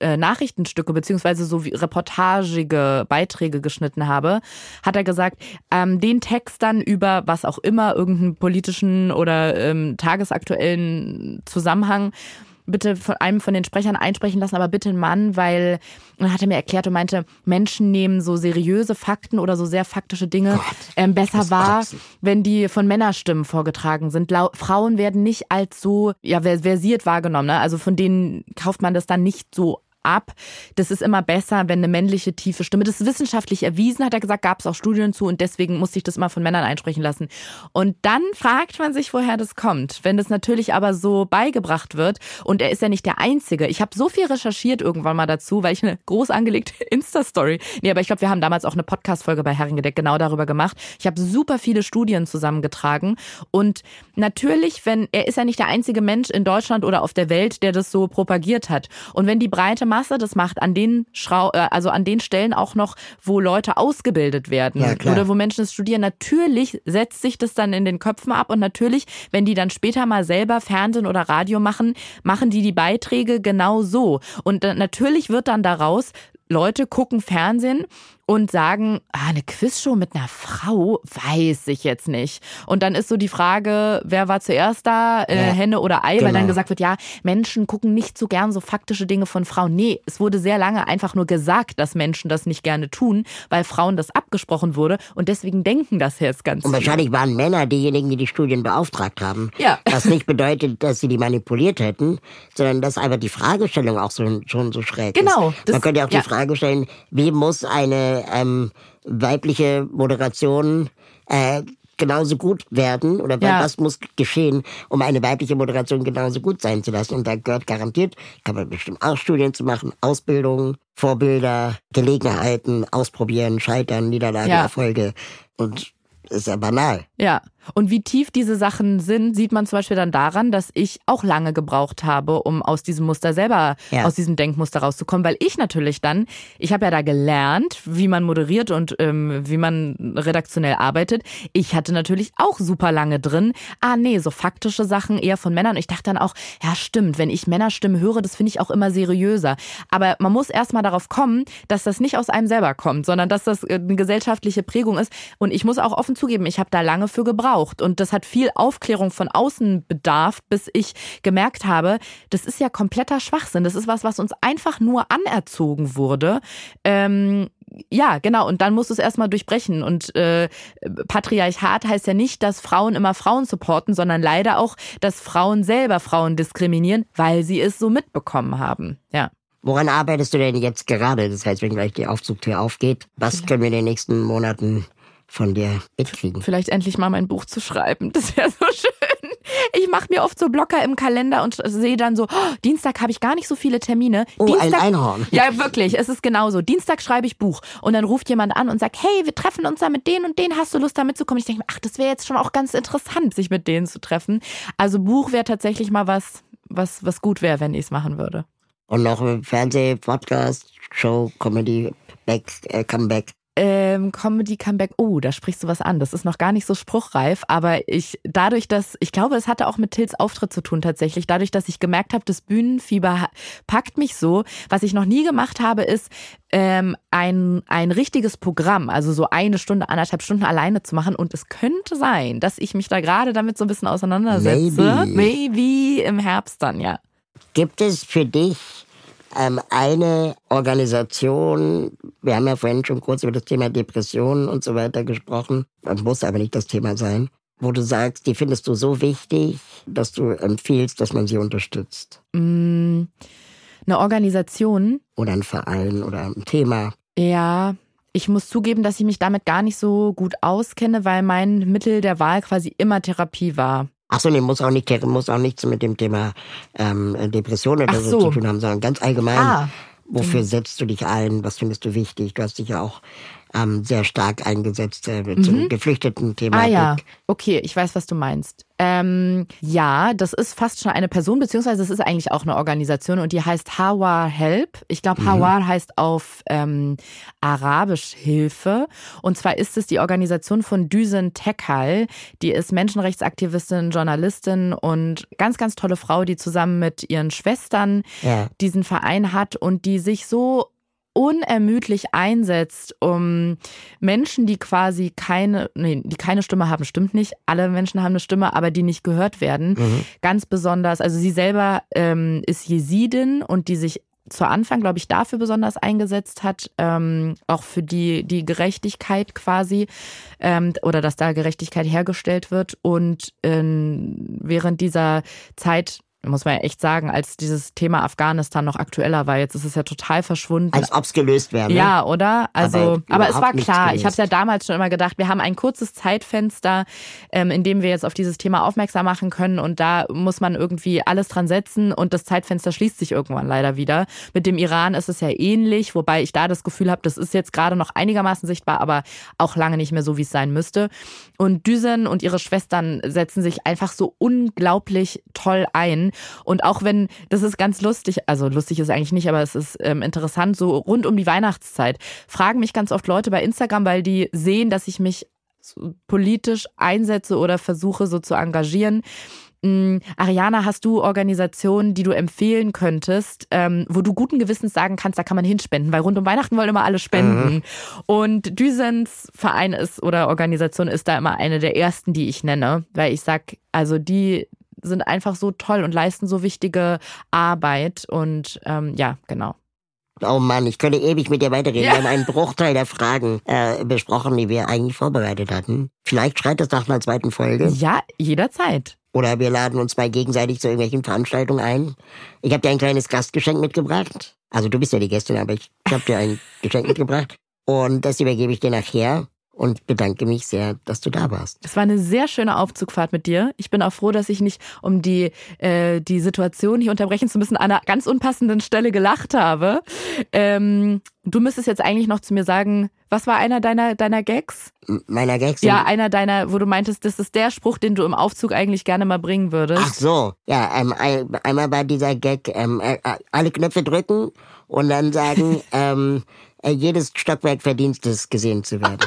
äh, Nachrichtenstücke beziehungsweise so wie reportagige Beiträge geschnitten habe, hat er gesagt, ähm, den Text dann über was auch immer, irgendeinen politischen oder ähm, tagesaktuellen Zusammenhang bitte von einem von den Sprechern einsprechen lassen, aber bitte einen Mann, weil, und hat er mir erklärt und meinte, Menschen nehmen so seriöse Fakten oder so sehr faktische Dinge ähm, besser wahr, wenn die von Männerstimmen vorgetragen sind. Lau Frauen werden nicht als so ja, vers- versiert wahrgenommen. Ne? Also von denen kauft man das dann nicht so ab. Das ist immer besser, wenn eine männliche tiefe Stimme. Das ist wissenschaftlich erwiesen, hat er gesagt, gab es auch Studien zu und deswegen musste ich das immer von Männern einsprechen lassen. Und dann fragt man sich, woher das kommt. Wenn das natürlich aber so beigebracht wird und er ist ja nicht der Einzige. Ich habe so viel recherchiert irgendwann mal dazu, weil ich eine groß angelegte [LAUGHS] Insta-Story. Nee, aber ich glaube, wir haben damals auch eine Podcast-Folge bei Herrengedeck genau darüber gemacht. Ich habe super viele Studien zusammengetragen und natürlich, wenn er ist ja nicht der einzige Mensch in Deutschland oder auf der Welt, der das so propagiert hat. Und wenn die breite Masse das macht, an den Schrau äh, also an den Stellen auch noch, wo Leute ausgebildet werden Ja, oder wo Menschen es studieren, natürlich setzt sich das dann in den Köpfen ab und natürlich, wenn die dann später mal selber Fernsehen oder Radio machen, machen die die Beiträge genau so. Und äh, natürlich wird dann daraus Leute gucken Fernsehen und sagen, ah, eine Quizshow mit einer Frau, weiß ich jetzt nicht. Und dann ist so die Frage, wer war zuerst da, äh, Ja, Henne oder Ei, weil genau. dann gesagt wird, ja, Menschen gucken nicht so gern so faktische Dinge von Frauen. Nee, es wurde sehr lange einfach nur gesagt, dass Menschen das nicht gerne tun, weil Frauen das abgesprochen wurde und deswegen denken das jetzt ganz Und viele. wahrscheinlich waren Männer diejenigen, die die Studien beauftragt haben. Ja. Was nicht bedeutet, dass sie die manipuliert hätten, sondern dass einfach die Fragestellung auch so, schon so schräg Genau, ist. das- Man könnte ja auch ja. die Frage stellen, wie muss eine ähm, weibliche Moderation äh, genauso gut werden oder Ja. was muss geschehen, um eine weibliche Moderation genauso gut sein zu lassen. Und da gehört garantiert, kann man bestimmt auch Studien zu machen, Ausbildung, Vorbilder, Gelegenheiten, ausprobieren, scheitern, Niederlage, Ja. Erfolge. Und ist ja banal. Ja. Und wie tief diese Sachen sind, sieht man zum Beispiel dann daran, dass ich auch lange gebraucht habe, um aus diesem Muster selber, Ja. aus diesem Denkmuster rauszukommen, weil ich natürlich dann, ich habe ja da gelernt, wie man moderiert und ähm, wie man redaktionell arbeitet. Ich hatte natürlich auch super lange drin, ah nee, so faktische Sachen eher von Männern. Und ich dachte dann auch, ja stimmt, wenn ich Männerstimmen höre, das finde ich auch immer seriöser. Aber man muss erstmal darauf kommen, dass das nicht aus einem selber kommt, sondern dass das äh, eine gesellschaftliche Prägung ist. Und ich muss auch offen zugeben, ich habe da lange für gebraucht. Und das hat viel Aufklärung von außen bedarf, bis ich gemerkt habe, das ist ja kompletter Schwachsinn. Das ist was, was uns einfach nur anerzogen wurde. Ähm, ja, genau. Und dann musst du es erstmal durchbrechen. Und äh, Patriarchat heißt ja nicht, dass Frauen immer Frauen supporten, sondern leider auch, dass Frauen selber Frauen diskriminieren, weil sie es so mitbekommen haben. Ja. Woran arbeitest du denn jetzt gerade? Das heißt, wenn gleich die Aufzugtür aufgeht, was können wir in den nächsten Monaten von dir mitkriegen? Vielleicht endlich mal mein Buch zu schreiben. Das wäre so [LAUGHS] schön. Ich mache mir oft so Blocker im Kalender und sehe dann so, oh, Dienstag habe ich gar nicht so viele Termine. Oh, ein Dienstag, Einhorn. Ja, wirklich. Es ist genauso. Dienstag schreibe ich Buch und dann ruft jemand an und sagt, hey, wir treffen uns da mit denen und denen. Hast du Lust da mitzukommen? Ich denke mir, ach, das wäre jetzt schon auch ganz interessant, sich mit denen zu treffen. Also Buch wäre tatsächlich mal was, was, was gut wäre, wenn ich es machen würde. Und noch Fernseh, Podcast, Show, Comedy, Back, äh, Comeback. Ähm, Comedy Comeback, oh, da sprichst du was an. Das ist noch gar nicht so spruchreif, aber ich, dadurch, dass, ich glaube, es hatte auch mit Tills Auftritt zu tun tatsächlich, dadurch, dass ich gemerkt habe, das Bühnenfieber packt mich so. Was ich noch nie gemacht habe, ist, ähm, ein, ein richtiges Programm, also so eine Stunde, anderthalb Stunden alleine zu machen. Und es könnte sein, dass ich mich da gerade damit so ein bisschen auseinandersetze. Maybe. Maybe im Herbst dann, ja. Gibt es für dich ähm, eine Organisation, wir haben ja vorhin schon kurz über das Thema Depressionen und so weiter gesprochen, das muss aber nicht das Thema sein, wo du sagst, die findest du so wichtig, dass du empfiehlst, dass man sie unterstützt? Mm, eine Organisation, Oder ein Verein oder ein Thema. Ja, ich muss zugeben, dass ich mich damit gar nicht so gut auskenne, weil mein Mittel der Wahl quasi immer Therapie war. Ach so, nee, muss auch nicht, muss auch nichts mit dem Thema ähm, Depression oder so. so. zu tun haben, sondern ganz allgemein. Ah. Wofür setzt du dich ein? Was findest du wichtig? Du hast dich ja auch ähm, sehr stark eingesetzt äh, zum Geflüchteten-Thema. Mhm. Ah ja, okay, ich weiß, was du meinst. Ähm, ja, das ist fast schon eine Person, beziehungsweise es ist eigentlich auch eine Organisation und die heißt Hawar Help. Ich glaube, Hawar heißt auf ähm, Arabisch Hilfe. Und zwar ist es die Organisation von Düsen Tekal. Die ist Menschenrechtsaktivistin, Journalistin und ganz, ganz tolle Frau, die zusammen mit ihren Schwestern Ja. diesen Verein hat und die sich so unermüdlich einsetzt, um Menschen, die quasi keine, nee, die keine Stimme haben, stimmt nicht. Alle Menschen haben eine Stimme, aber die nicht gehört werden. Ganz besonders, also sie selber ähm, ist Jesidin und die sich zu Anfang, glaube ich, dafür besonders eingesetzt hat, ähm, auch für die, die Gerechtigkeit quasi ähm, oder dass da Gerechtigkeit hergestellt wird. Und ähm, während dieser Zeit, muss man ja echt sagen, als dieses Thema Afghanistan noch aktueller war, jetzt ist es ja total verschwunden. Als ob's gelöst wäre. Ne? Ja, oder? Also, Aber aber, es war klar. Ich habe es ja damals schon immer gedacht, wir haben ein kurzes Zeitfenster, ähm, in dem wir jetzt auf dieses Thema aufmerksam machen können und da muss man irgendwie alles dran setzen und das Zeitfenster schließt sich irgendwann leider wieder. Mit dem Iran ist es ja ähnlich, wobei ich da das Gefühl habe, das ist jetzt gerade noch einigermaßen sichtbar, aber auch lange nicht mehr so, wie es sein müsste. Und Düsen und ihre Schwestern setzen sich einfach so unglaublich toll ein. Und auch wenn, das ist ganz lustig, also lustig ist eigentlich nicht, aber es ist ähm, interessant, so rund um die Weihnachtszeit fragen mich ganz oft Leute bei Instagram, weil die sehen, dass ich mich politisch einsetze oder versuche so zu engagieren. Mm, Ariana, hast du Organisationen, die du empfehlen könntest, ähm, wo du guten Gewissens sagen kannst, da kann man hinspenden? Weil rund um Weihnachten wollen immer alle spenden. Mhm. Und Düsens Verein ist oder Organisation ist da immer eine der ersten, die ich nenne, weil ich sag, also die sind einfach so toll und leisten so wichtige Arbeit. Und ähm, ja, genau. Oh Mann, ich könnte ewig mit dir weiterreden. Ja. Wir haben einen Bruchteil der Fragen äh, besprochen, die wir eigentlich vorbereitet hatten. Vielleicht schreit es nach einer zweiten Folge. Ja, jederzeit. Oder wir laden uns mal gegenseitig zu irgendwelchen Veranstaltungen ein. Ich habe dir ein kleines Gastgeschenk mitgebracht. Also du bist ja die Gästin, aber ich habe dir ein Geschenk [LAUGHS] mitgebracht. Und das übergebe ich dir nachher und bedanke mich sehr, dass du da warst. Es war eine sehr schöne Aufzugfahrt mit dir. Ich bin auch froh, dass ich nicht, um die, äh, die Situation hier unterbrechen zu müssen, an einer ganz unpassenden Stelle gelacht habe. Ähm, du müsstest jetzt eigentlich noch zu mir sagen, was war einer deiner, deiner Gags? Meiner Gags? Ja, einer deiner, wo du meintest, das ist der Spruch, den du im Aufzug eigentlich gerne mal bringen würdest. Ach so, ja, ähm, einmal war dieser Gag, ähm, äh, alle Knöpfe drücken und dann sagen, [LAUGHS] ähm, äh, jedes Stockwerk verdient es, gesehen zu werden.